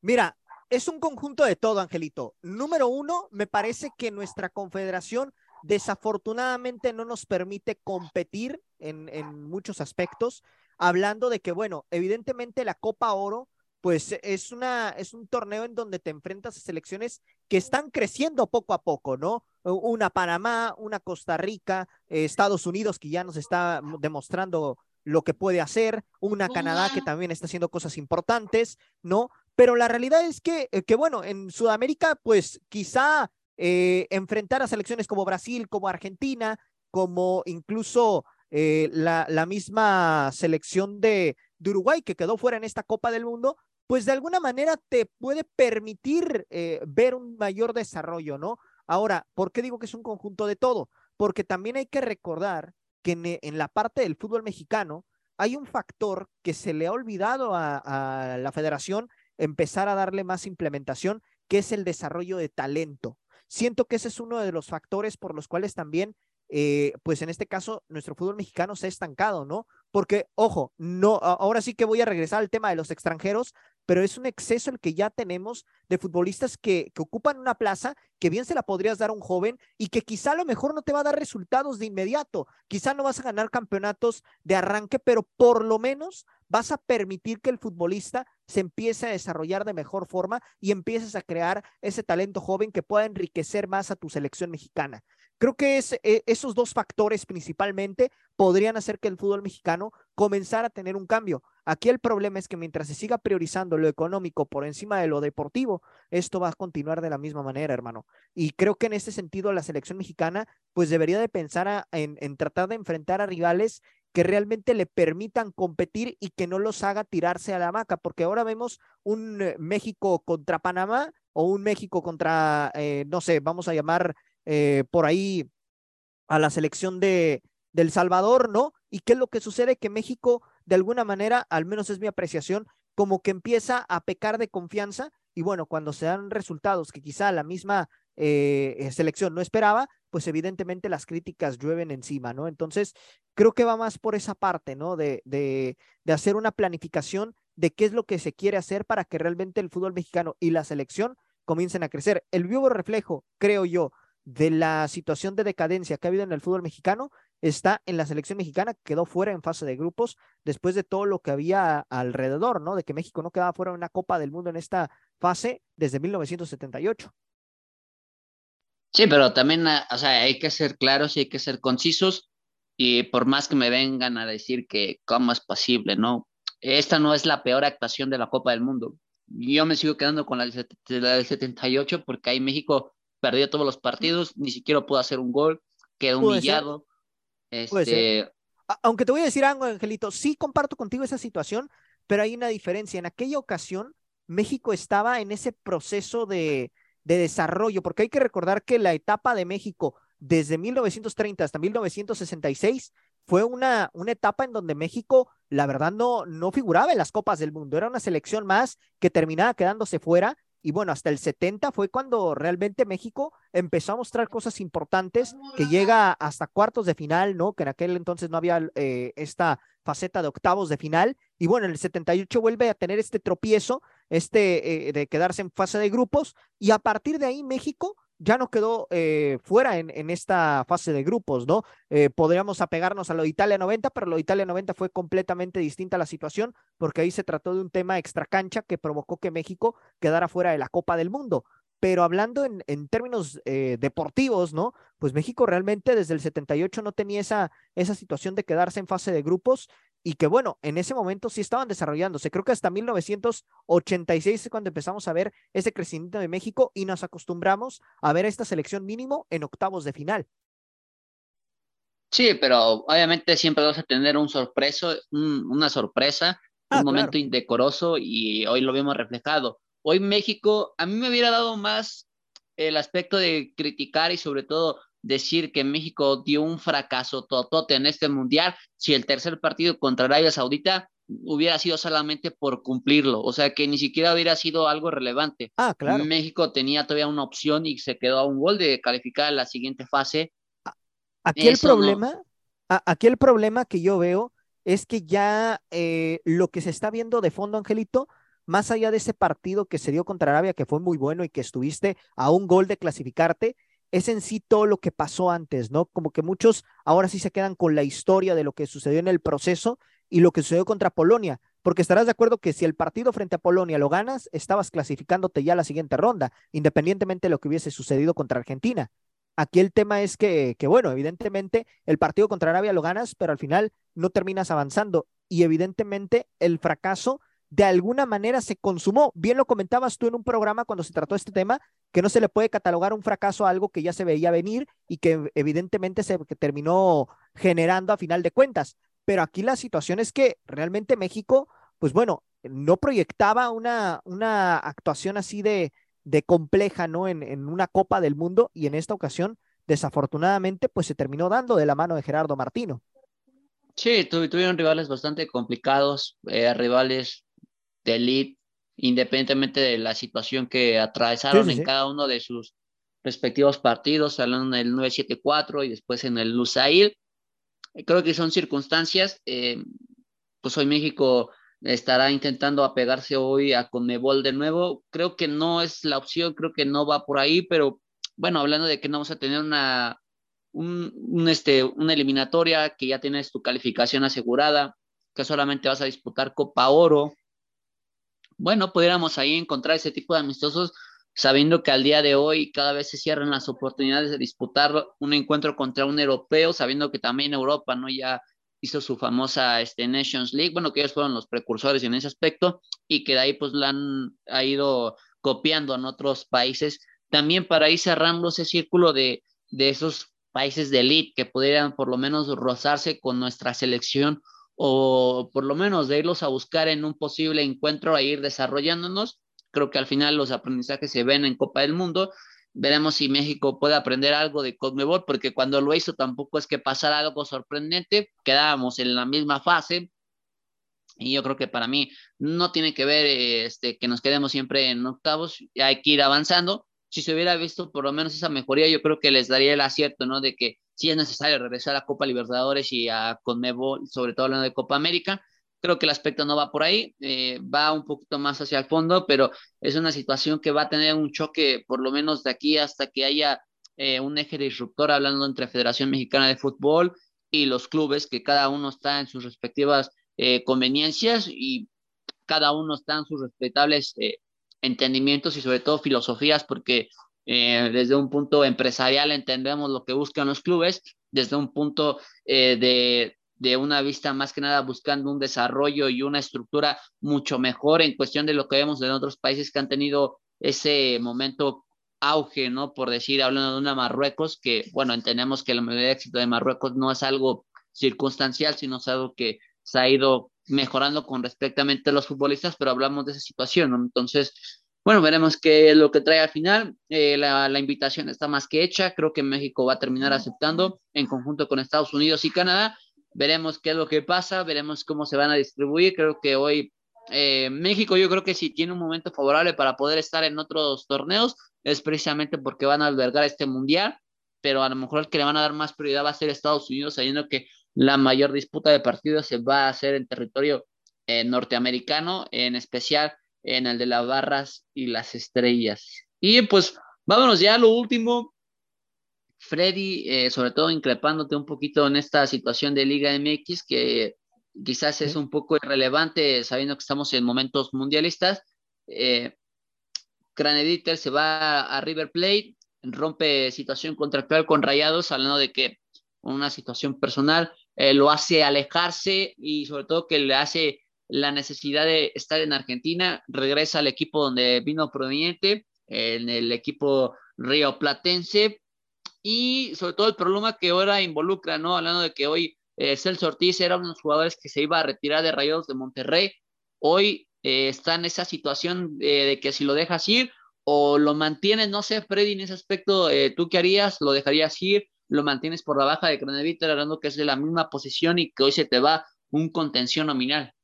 Mira, es un conjunto de todo, Angelito. Número uno, me parece que nuestra confederación desafortunadamente no nos permite competir en, en muchos aspectos, hablando de que, bueno, evidentemente la Copa Oro pues es una es un torneo en donde te enfrentas a selecciones que están creciendo poco a poco, ¿no? una Panamá, una Costa Rica, eh, Estados Unidos que ya nos está demostrando lo que puede hacer, una Canadá que también está haciendo cosas importantes, ¿no? Pero la realidad es que, eh, que bueno, en Sudamérica, pues quizá eh, enfrentar a selecciones como Brasil, como Argentina, como incluso eh, la, la, misma selección de, de, Uruguay que quedó fuera en esta Copa del Mundo, pues de alguna manera te puede permitir ver un mayor desarrollo, ¿no? Ahora, ¿por qué digo que es un conjunto de todo? Porque también hay que recordar que en, en, la parte del fútbol mexicano hay un factor que se le ha olvidado a, a, la federación empezar a darle más implementación, que es el desarrollo de talento. Siento que ese es uno de los factores por los cuales también, eh, pues en este caso, nuestro fútbol mexicano se ha estancado, ¿no? Porque, ojo, no, ahora sí que voy a regresar al tema de los extranjeros, pero es un exceso el que ya tenemos de futbolistas que, ocupan una plaza que bien se la podrías dar a un joven y que quizá a lo mejor no te va a dar resultados de inmediato, quizá no vas a ganar campeonatos de arranque, pero por lo menos vas a permitir que el futbolista se empiece a desarrollar de mejor forma y empieces a crear ese talento joven que pueda enriquecer más a tu selección mexicana. Creo que eh, esos dos factores principalmente podrían hacer que el fútbol mexicano comenzara a tener un cambio. Aquí el problema es que mientras se siga priorizando lo económico por encima de lo deportivo, esto va a continuar de la misma manera, hermano. Y creo que en este sentido la selección mexicana pues debería de pensar en, en tratar de enfrentar a rivales que realmente le permitan competir y que no los haga tirarse a la maca, porque ahora vemos un eh, México contra Panamá o un México contra, eh, no sé, vamos a llamar eh, por ahí a la selección de, del Salvador, ¿no? ¿Y qué es lo que sucede? Que México, de alguna manera, al menos es mi apreciación, como que empieza a pecar de confianza y bueno, cuando se dan resultados que quizá la misma eh, selección no esperaba, pues evidentemente las críticas llueven encima, ¿no? Entonces, creo que va más por esa parte, ¿no? De, de, de hacer una planificación de qué es lo que se quiere hacer para que realmente el fútbol mexicano y la selección comiencen a crecer. El vivo reflejo, creo yo, de la situación de decadencia que ha habido en el fútbol mexicano está en la selección mexicana, que quedó fuera en fase de grupos después de todo lo que había alrededor, ¿no? De que México no quedaba fuera de una Copa del Mundo en esta fase desde 1978. Sí, pero también, ah, o sea, hay que ser claros y hay que ser concisos y por más que me vengan a decir que cómo es posible, ¿no? Esta no es la peor actuación de la Copa del Mundo. Yo me sigo quedando con la del 78 porque ahí México perdió todos los partidos, ni siquiera pudo hacer un gol, quedó humillado. Este... Aunque te voy a decir algo, Angelito, sí comparto contigo esa situación, pero hay una diferencia. En aquella ocasión, México estaba en ese proceso de, de desarrollo, porque hay que recordar que la etapa de México desde 1930 hasta 1966 fue una, una etapa en donde México, la verdad, no, no figuraba en las Copas del Mundo. Era una selección más que terminaba quedándose fuera y bueno, hasta el 70 fue cuando realmente México empezó a mostrar cosas importantes, que llega hasta cuartos de final, ¿no? Que en aquel entonces no había eh, esta faceta de octavos de final. Y bueno, en el 78 vuelve a tener este tropiezo, este eh, de quedarse en fase de grupos. Y a partir de ahí México ya no quedó eh, fuera en, en, esta fase de grupos, ¿no? Eh, podríamos apegarnos a lo de Italia 90, pero lo de Italia 90 fue completamente distinta la situación, porque ahí se trató de un tema extracancha que provocó que México quedara fuera de la Copa del Mundo. Pero hablando en, en términos eh, deportivos, ¿no? Pues México realmente desde el 78 no tenía esa, esa situación de quedarse en fase de grupos y que bueno, en ese momento sí estaban desarrollándose. Creo que hasta 1986 es cuando empezamos a ver ese crecimiento de México y nos acostumbramos a ver esta selección mínimo en octavos de final. Sí, pero obviamente siempre vas a tener un sorpreso, un, una sorpresa, ah, un momento claro. indecoroso y hoy lo vimos reflejado. Hoy México, a mí me hubiera dado más el aspecto de criticar y sobre todo decir que México dio un fracaso totote en este mundial si el tercer partido contra Arabia Saudita hubiera sido solamente por cumplirlo, o sea que ni siquiera hubiera sido algo relevante. Ah, claro. México tenía todavía una opción y se quedó a un gol de calificar a la siguiente fase. Aquí Eso el problema, no... aquí el problema que yo veo es que ya eh, lo que se está viendo de fondo, Angelito, más allá de ese partido que se dio contra Arabia, que fue muy bueno y que estuviste a un gol de clasificarte, es en sí todo lo que pasó antes, ¿no? Como que muchos ahora sí se quedan con la historia de lo que sucedió en el proceso y lo que sucedió contra Polonia, porque estarás de acuerdo que si el partido frente a Polonia lo ganas, estabas clasificándote ya a la siguiente ronda, independientemente de lo que hubiese sucedido contra Argentina. Aquí el tema es que, que, bueno, evidentemente el partido contra Arabia lo ganas, pero al final no terminas avanzando. Y evidentemente el fracaso de alguna manera se consumó. Bien lo comentabas tú en un programa cuando se trató este tema, que no se le puede catalogar un fracaso a algo que ya se veía venir y que evidentemente se terminó generando a final de cuentas. Pero aquí la situación es que realmente México, pues bueno, no proyectaba una, una actuación así de, de compleja, ¿no? En, en una Copa del Mundo y en esta ocasión, desafortunadamente, pues se terminó dando de la mano de Gerardo Martino. Sí, tuvieron rivales bastante complicados, eh, rivales de elite, independientemente de la situación que atravesaron Sí, sí, en sí. cada uno de sus respectivos partidos, hablando en el 974 y después en el Lusail. Creo que son circunstancias, eh, pues hoy México estará intentando apegarse hoy a Conmebol de nuevo. Creo que no es la opción, creo que no va por ahí, pero bueno, hablando de que no vamos a tener una, un, un, este, una eliminatoria, que ya tienes tu calificación asegurada, que solamente vas a disputar Copa Oro. Bueno, pudiéramos ahí encontrar ese tipo de amistosos, sabiendo que al día de hoy cada vez se cierran las oportunidades de disputar un encuentro contra un europeo, sabiendo que también Europa no ya hizo su famosa este, Nations League, bueno, que ellos fueron los precursores en ese aspecto y que de ahí pues la han ha ido copiando en otros países, también para ir cerrando ese círculo de, de esos países de elite que pudieran por lo menos rozarse con nuestra selección o por lo menos de irlos a buscar en un posible encuentro a ir desarrollándonos. Creo que al final los aprendizajes se ven en Copa del Mundo. Veremos si México puede aprender algo de Conmebol, porque cuando lo hizo tampoco es que pasara algo sorprendente, quedábamos en la misma fase. Y yo creo que para mí no tiene que ver este, que nos quedemos siempre en octavos, hay que ir avanzando. Si se hubiera visto por lo menos esa mejoría, yo creo que les daría el acierto, ¿no? De que sí es necesario regresar a Copa Libertadores y a Conmebol, sobre todo hablando de Copa América. Creo que el aspecto no va por ahí, eh, va un poquito más hacia el fondo, pero es una situación que va a tener un choque por lo menos de aquí hasta que haya eh, un eje disruptor hablando entre Federación Mexicana de Fútbol y los clubes, que cada uno está en sus respectivas eh, conveniencias y cada uno está en sus respetables eh, entendimientos y sobre todo filosofías, porque eh, desde un punto empresarial entendemos lo que buscan los clubes, desde un punto eh, de, de, una vista más que nada buscando un desarrollo y una estructura mucho mejor en cuestión de lo que vemos en otros países que han tenido ese momento auge, ¿no? Por decir, hablando de una Marruecos, que bueno, entendemos que de éxito de Marruecos no es algo circunstancial, sino es algo que se ha ido mejorando con respecto a los futbolistas, pero hablamos de esa situación, ¿no? Entonces, bueno, veremos qué es lo que trae al final. Eh, la, la, invitación está más que hecha. Creo que México va a terminar aceptando en conjunto con Estados Unidos y Canadá. Veremos qué es lo que pasa, veremos cómo se van a distribuir. Creo que hoy eh, México, yo creo que si tiene un momento favorable para poder estar en otros torneos, es precisamente porque van a albergar este mundial. Pero a lo mejor el que le van a dar más prioridad va a ser Estados Unidos, sabiendo que la mayor disputa de partidos se va a hacer en territorio eh, norteamericano, en especial en el de las barras y las estrellas. Y pues vámonos ya a lo último. Freddy, eh, sobre todo increpándote un poquito en esta situación de Liga MX, que quizás es un poco irrelevante sabiendo que estamos en momentos mundialistas. Eh, Cranediter se va a River Plate, rompe situación contractual con Rayados, hablando de que una situación personal eh, lo hace alejarse y sobre todo que le hace la necesidad de estar en Argentina, regresa al equipo donde vino proveniente, en el equipo Río Platense, y sobre todo el problema que ahora involucra, ¿no? Hablando de que hoy eh, Celso Ortiz era uno de los jugadores que se iba a retirar de Rayados de Monterrey, hoy eh, está en esa situación eh, de que si lo dejas ir o lo mantienes, no sé, Freddy, en ese aspecto, ¿tú qué harías? ¿Lo dejarías ir? ¿Lo mantienes por la baja de Craneviter, hablando que es de la misma posición y que hoy se te va un contención nominal?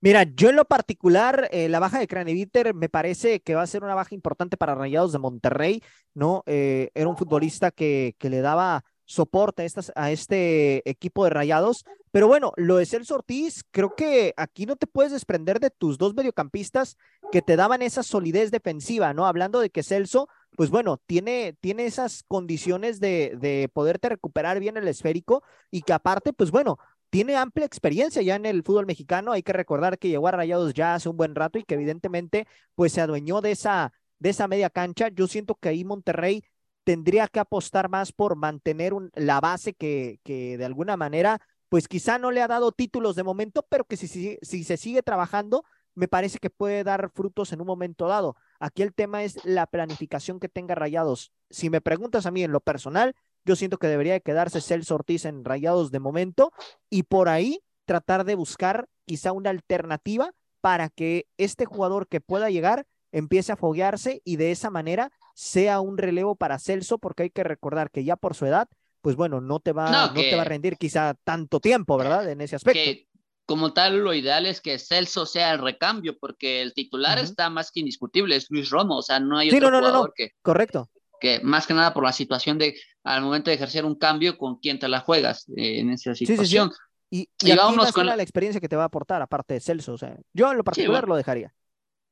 Mira, yo en lo particular, eh, la baja de Craneviter me parece que va a ser una baja importante para Rayados de Monterrey, ¿no? Eh, era un futbolista que, que le daba soporte a, a este equipo de Rayados, pero bueno, lo de Celso Ortiz, creo que aquí no te puedes desprender de tus dos mediocampistas que te daban esa solidez defensiva, ¿no? Hablando de que Celso, pues bueno, tiene, tiene esas condiciones de, de poderte recuperar bien el esférico y que aparte, pues bueno, tiene amplia experiencia ya en el fútbol mexicano. Hay que recordar que llegó a Rayados ya hace un buen rato y que evidentemente pues se adueñó de esa, de esa media cancha. Yo siento que ahí Monterrey tendría que apostar más por mantener la base que, de alguna manera, pues quizá no le ha dado títulos de momento, pero que si, si, se sigue trabajando, me parece que puede dar frutos en un momento dado. Aquí el tema es la planificación que tenga Rayados. Si me preguntas a mí en lo personal, yo siento que debería de quedarse Celso Ortiz en Rayados de momento y por ahí tratar de buscar quizá una alternativa para que este jugador que pueda llegar empiece a foguearse y de esa manera sea un relevo para Celso, porque hay que recordar que ya por su edad, pues bueno, no te va, No, no, te va a rendir quizá tanto tiempo, ¿verdad? En ese aspecto. que como tal lo ideal es que Celso sea el recambio, porque el titular está más que indiscutible, es Luis Romo, o sea, no hay Sí, otro no, no, jugador que, Correcto. que más que nada por la situación de al momento de ejercer un cambio con quién te la juegas eh, en esa sí, sí. situación. Y, y Y aquí con la- la experiencia que te va a aportar, aparte de Celso. O sea, yo en lo particular bueno. lo dejaría.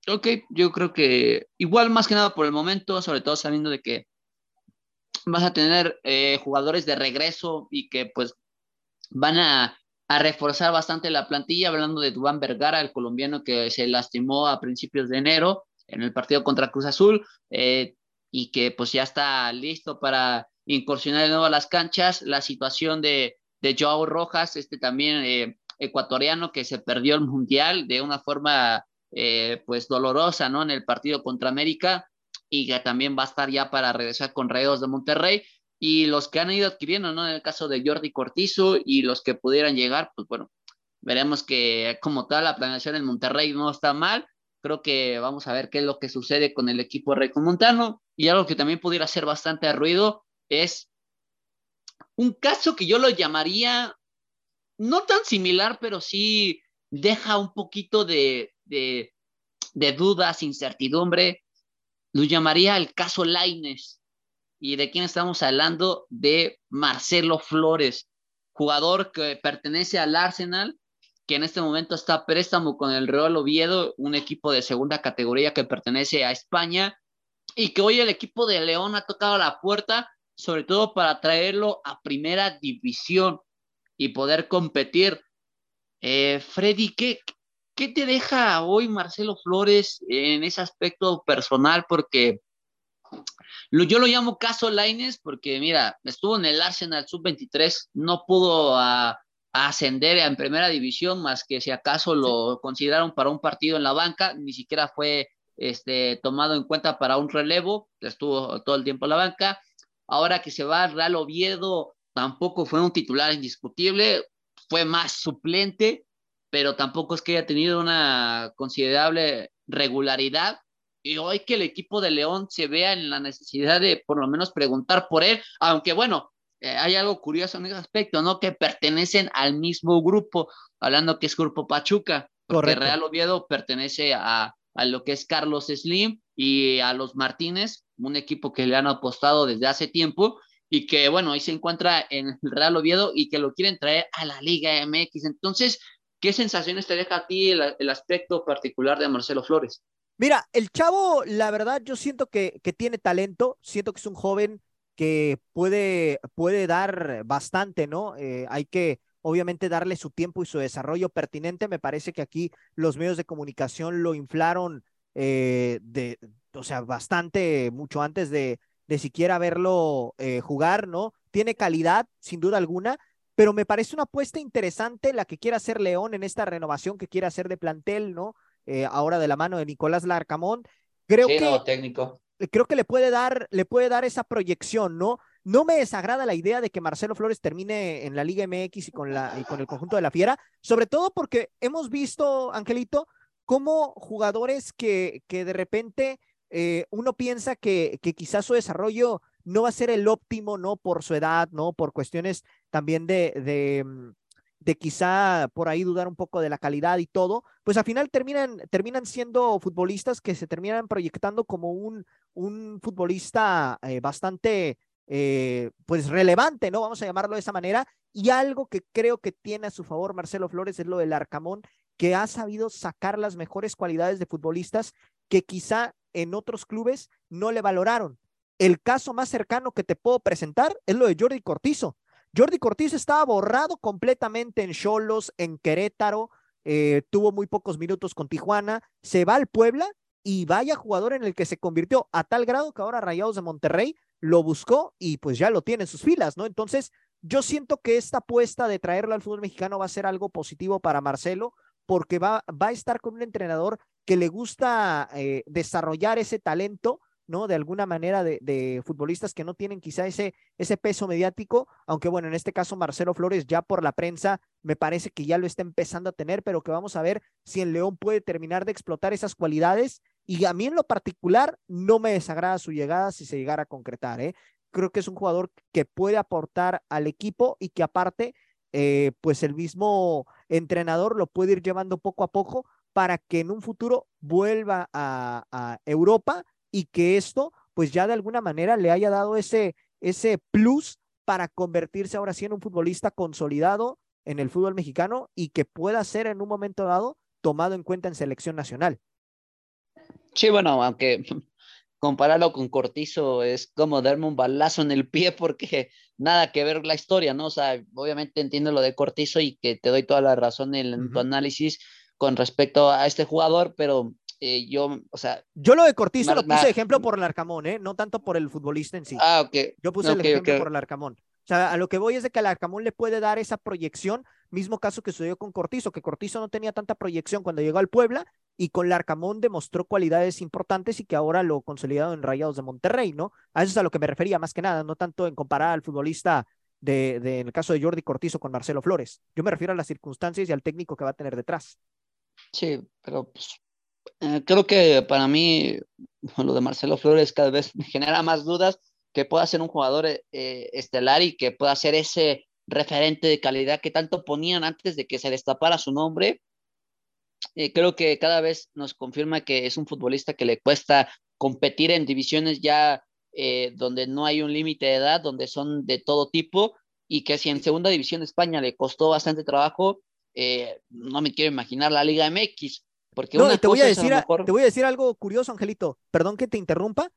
Ok, yo creo que igual más que nada por el momento, sobre todo sabiendo de que vas a tener eh, jugadores de regreso y que pues van a, reforzar bastante la plantilla, hablando de Dubán Vergara, el colombiano que se lastimó a principios de enero en el partido contra Cruz Azul eh, y que pues ya está listo para incursionar de nuevo a las canchas, la situación de, de Joao Rojas, este también eh, ecuatoriano que se perdió el mundial de una forma eh, pues dolorosa, ¿no? En el partido contra América y que también va a estar ya para regresar con Rayados de Monterrey y los que han ido adquiriendo, ¿no? En el caso de Jordi Cortizo y los que pudieran llegar, pues bueno, veremos que como tal la planeación en Monterrey no está mal. Creo que vamos a ver qué es lo que sucede con el equipo Montano y algo que también pudiera hacer bastante ruido es un caso que yo lo llamaría no tan similar, pero sí deja un poquito de, de, dudas, incertidumbre. Lo llamaría el caso Laines. ¿Y de quién estamos hablando? De Marcelo Flores, jugador que pertenece al Arsenal, que en este momento está a préstamo con el Real Oviedo, un equipo de segunda categoría que pertenece a España, y que hoy el equipo de León ha tocado la puerta, sobre todo para traerlo a primera división y poder competir. Eh, Freddy, ¿qué, ¿qué te deja hoy Marcelo Flores en ese aspecto personal? Porque yo lo llamo caso Laines porque, mira, estuvo en el Arsenal sub-23, no pudo a, a ascender en primera división, más que si acaso lo consideraron para un partido en la banca, ni siquiera fue este, tomado en cuenta para un relevo, estuvo todo el tiempo en la banca. Ahora que se va al Real Oviedo, tampoco fue un titular indiscutible, fue más suplente, pero tampoco es que haya tenido una considerable regularidad. Y hoy que el equipo de León se vea en la necesidad de por lo menos preguntar por él, aunque bueno, eh, hay algo curioso en ese aspecto, ¿no? Que pertenecen al mismo grupo, hablando que es Grupo Pachuca, porque Correcto. Real Oviedo pertenece a, a lo que es Carlos Slim y a los Martínez, un equipo que le han apostado desde hace tiempo y que, bueno, ahí se encuentra en el Real Oviedo y que lo quieren traer a la Liga MX. Entonces, ¿qué sensaciones te deja a ti el, aspecto particular de Marcelo Flores? Mira, el chavo, la verdad, yo siento que, que tiene talento, siento que es un joven que puede, puede dar bastante, ¿no? Eh, hay que, obviamente, darle su tiempo y su desarrollo pertinente. Me parece que aquí los medios de comunicación lo inflaron eh, de, o sea, bastante, mucho antes de, de siquiera verlo eh, jugar, ¿no? Tiene calidad, sin duda alguna, pero me parece una apuesta interesante la que quiere hacer León en esta renovación que quiere hacer de plantel, ¿no? Eh, ahora de la mano de Nicolás Larcamón. Creo Sí, que no, técnico. creo que le puede dar, le puede dar esa proyección, ¿no? No me desagrada la idea de que Marcelo Flores termine en la Liga MX y con, la, y con el conjunto de la Fiera, sobre todo porque hemos visto, Angelito, cómo jugadores que, que de repente eh, uno piensa que, que quizás su desarrollo no va a ser el óptimo, ¿no? Por su edad, ¿no? Por cuestiones también de, de, mm, de quizá por ahí dudar un poco de la calidad y todo, pues al final terminan, terminan siendo futbolistas que se terminan proyectando como un, un futbolista eh, bastante, eh, pues relevante, ¿no? Vamos a llamarlo de esa manera. Y algo que creo que tiene a su favor Marcelo Flores es lo del Arcamón, que ha sabido sacar las mejores cualidades de futbolistas que quizá en otros clubes no le valoraron. El caso más cercano que te puedo presentar es lo de Jordi Cortizo. Jordi Cortizo estaba borrado completamente en Cholos, en Querétaro, eh, tuvo muy pocos minutos con Tijuana, se va al Puebla y vaya jugador en el que se convirtió a tal grado que ahora Rayados de Monterrey lo buscó y pues ya lo tiene en sus filas, ¿no? Entonces, yo siento que esta apuesta de traerlo al fútbol mexicano va a ser algo positivo para Marcelo, porque va, va a estar con un entrenador que le gusta eh, desarrollar ese talento, ¿no? De alguna manera de, de, futbolistas que no tienen quizá ese, ese peso mediático, aunque bueno, en este caso Marcelo Flores ya por la prensa me parece que ya lo está empezando a tener, pero que vamos a ver si en León puede terminar de explotar esas cualidades. Y a mí en lo particular no me desagrada su llegada si se llegara a concretar, ¿eh? Creo que es un jugador que puede aportar al equipo y que aparte, eh, pues el mismo entrenador lo puede ir llevando poco a poco para que en un futuro vuelva a, a Europa y que esto pues ya de alguna manera le haya dado ese, ese plus para convertirse ahora sí en un futbolista consolidado en el fútbol mexicano y que pueda ser en un momento dado tomado en cuenta en selección nacional. Sí, bueno, aunque compararlo con Cortizo es como darme un balazo en el pie porque nada que ver la historia, ¿no? O sea, obviamente entiendo lo de Cortizo y que te doy toda la razón en, uh -huh. tu análisis con respecto a este jugador, pero eh, yo, o sea... Yo lo de Cortizo lo puse de ejemplo por el Arcamón, ¿eh? No tanto por el futbolista en sí. Ah, ok. Yo puse okay, el ejemplo okay. por el Arcamón. O sea, a lo que voy es de que el Arcamón le puede dar esa proyección, mismo caso que sucedió con Cortizo, que Cortizo no tenía tanta proyección cuando llegó al Puebla y con Larcamón demostró cualidades importantes y que ahora lo consolidado en Rayados de Monterrey, ¿no? A eso es a lo que me refería más que nada, no tanto en comparar al futbolista de, de, en el caso de Jordi Cortizo con Marcelo Flores. Yo me refiero a las circunstancias y al técnico que va a tener detrás. Sí, pero pues, eh, creo que para mí lo de Marcelo Flores cada vez me genera más dudas que pueda ser un jugador eh, estelar y que pueda ser ese referente de calidad que tanto ponían antes de que se destapara su nombre. Eh, creo que cada vez nos confirma que es un futbolista que le cuesta competir en divisiones ya eh, donde no hay un límite de edad, donde son de todo tipo, y que si en segunda división de España le costó bastante trabajo, eh, no me quiero imaginar la Liga MX. Porque no, una te, voy a decir, mejor... te voy a decir algo curioso, Angelito. Perdón que te interrumpa,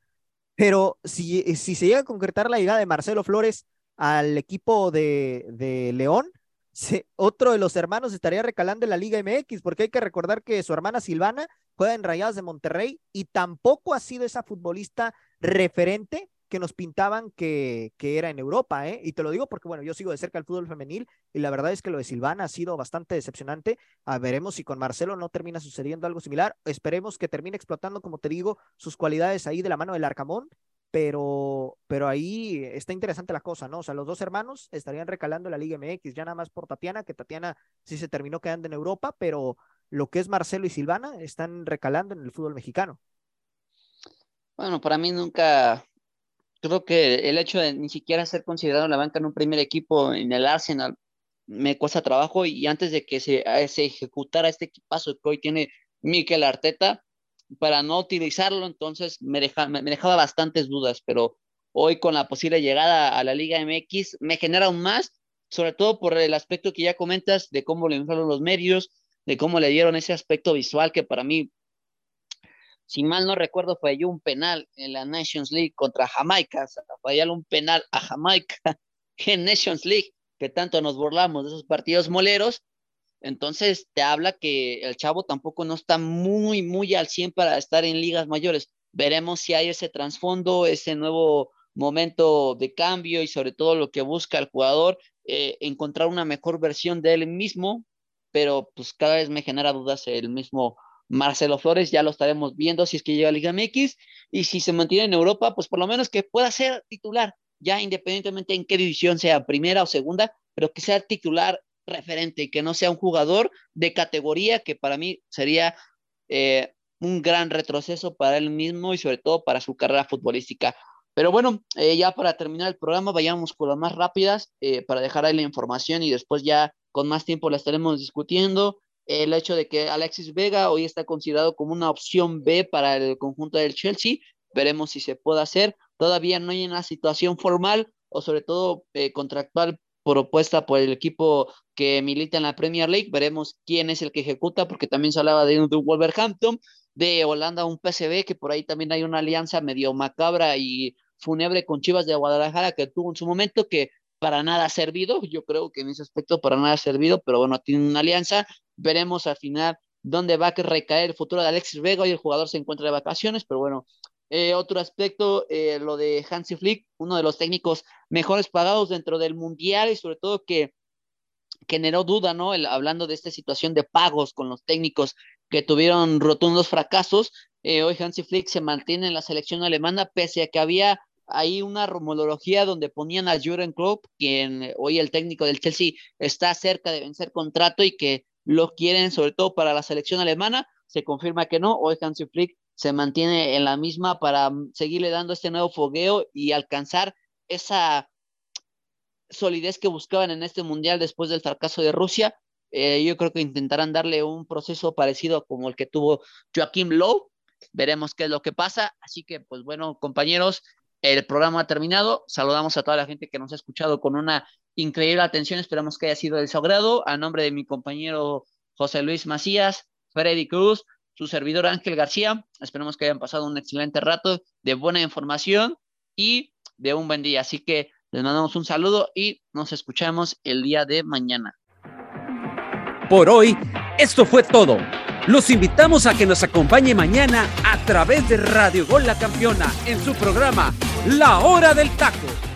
pero si, si se llega a concretar la llegada de Marcelo Flores al equipo de, de León, se, otro de los hermanos estaría recalando en la Liga MX, porque hay que recordar que su hermana Silvana juega en Rayadas de Monterrey y tampoco ha sido esa futbolista referente que nos pintaban que, que era en Europa, ¿eh? Y te lo digo porque, bueno, yo sigo de cerca el fútbol femenil y la verdad es que lo de Silvana ha sido bastante decepcionante. A veremos si con Marcelo no termina sucediendo algo similar. Esperemos que termine explotando, como te digo, sus cualidades ahí de la mano del Arcamón, pero, pero ahí está interesante la cosa, ¿no? O sea, los dos hermanos estarían recalando la Liga MX, ya nada más por Tatiana, que Tatiana sí se terminó quedando en Europa, pero lo que es Marcelo y Silvana están recalando en el fútbol mexicano. Bueno, para mí nunca, creo que el hecho de ni siquiera ser considerado en la banca en un primer equipo en el Arsenal me cuesta trabajo y antes de que se, se ejecutara este equipazo que hoy tiene Mikel Arteta, para no utilizarlo, entonces me, deja, me, me, dejaba bastantes dudas, pero hoy con la posible llegada a la Liga MX me genera aún más, sobre todo por el aspecto que ya comentas de cómo le inflaron los medios, de cómo le dieron ese aspecto visual que para mí, si mal no recuerdo, falló un penal en la Nations League contra Jamaica, o sea, fallarle un penal a Jamaica en Nations League, que tanto nos burlamos de esos partidos moleros, entonces te habla que el chavo tampoco no está muy, muy al 100 para estar en ligas mayores. Veremos si hay ese trasfondo, ese nuevo momento de cambio y sobre todo lo que busca el jugador, eh, encontrar una mejor versión de él mismo, pero pues cada vez me genera dudas el mismo Marcelo Flores, ya lo estaremos viendo si es que llega a Liga MX y si se mantiene en Europa, pues por lo menos que pueda ser titular, ya independientemente en qué división sea, primera o segunda, pero que sea titular referente y que no sea un jugador de categoría que para mí sería eh, un gran retroceso para él mismo y sobre todo para su carrera futbolística. Pero bueno, eh, ya para terminar el programa, vayamos con las más rápidas eh, para dejar ahí la información y después ya con más tiempo la estaremos discutiendo. El hecho de que Alexis Vega hoy está considerado como una opción B para el conjunto del Chelsea, veremos si se puede hacer. Todavía no hay una situación formal o sobre todo contractual propuesta por el equipo que milita en la Premier League. Veremos quién es el que ejecuta, porque también se hablaba de, de Wolverhampton, de Holanda un PSV, que por ahí también hay una alianza medio macabra y fúnebre con Chivas de Guadalajara que tuvo en su momento que para nada ha servido, yo creo que en ese aspecto para nada ha servido, pero bueno, tiene una alianza, veremos al final dónde va a recaer el futuro de Alexis Vega, y el jugador se encuentra de vacaciones, pero bueno, Eh, otro aspecto, eh, lo de Hansi Flick, uno de los técnicos mejores pagados dentro del mundial y sobre todo que generó duda, ¿no? El, hablando de esta situación de pagos con los técnicos que tuvieron rotundos fracasos. Eh, hoy Hansi Flick se mantiene en la selección alemana, pese a que había ahí una rumorología donde ponían a Jurgen Klopp, quien hoy el técnico del Chelsea está cerca de vencer contrato y que lo quieren sobre todo para la selección alemana. Se confirma que no. Hoy Hansi Flick se mantiene en la misma para seguirle dando este nuevo fogueo y alcanzar esa solidez que buscaban en este mundial después del fracaso de Rusia. Eh, yo creo que intentarán darle un proceso parecido como el que tuvo Joaquim Lowe. Veremos qué es lo que pasa. Así que, pues bueno, compañeros, el programa ha terminado. Saludamos a toda la gente que nos ha escuchado con una increíble atención. Esperamos que haya sido del sagrado. A nombre de mi compañero José Luis Macías, Freddy Cruz, su servidor Ángel García. Esperemos que hayan pasado un excelente rato de buena información y de un buen día. Así que les mandamos un saludo y nos escuchamos el día de mañana. Por hoy, esto fue todo. Los invitamos a que nos acompañe mañana a través de Radio Gol La Campeona en su programa La Hora del Taco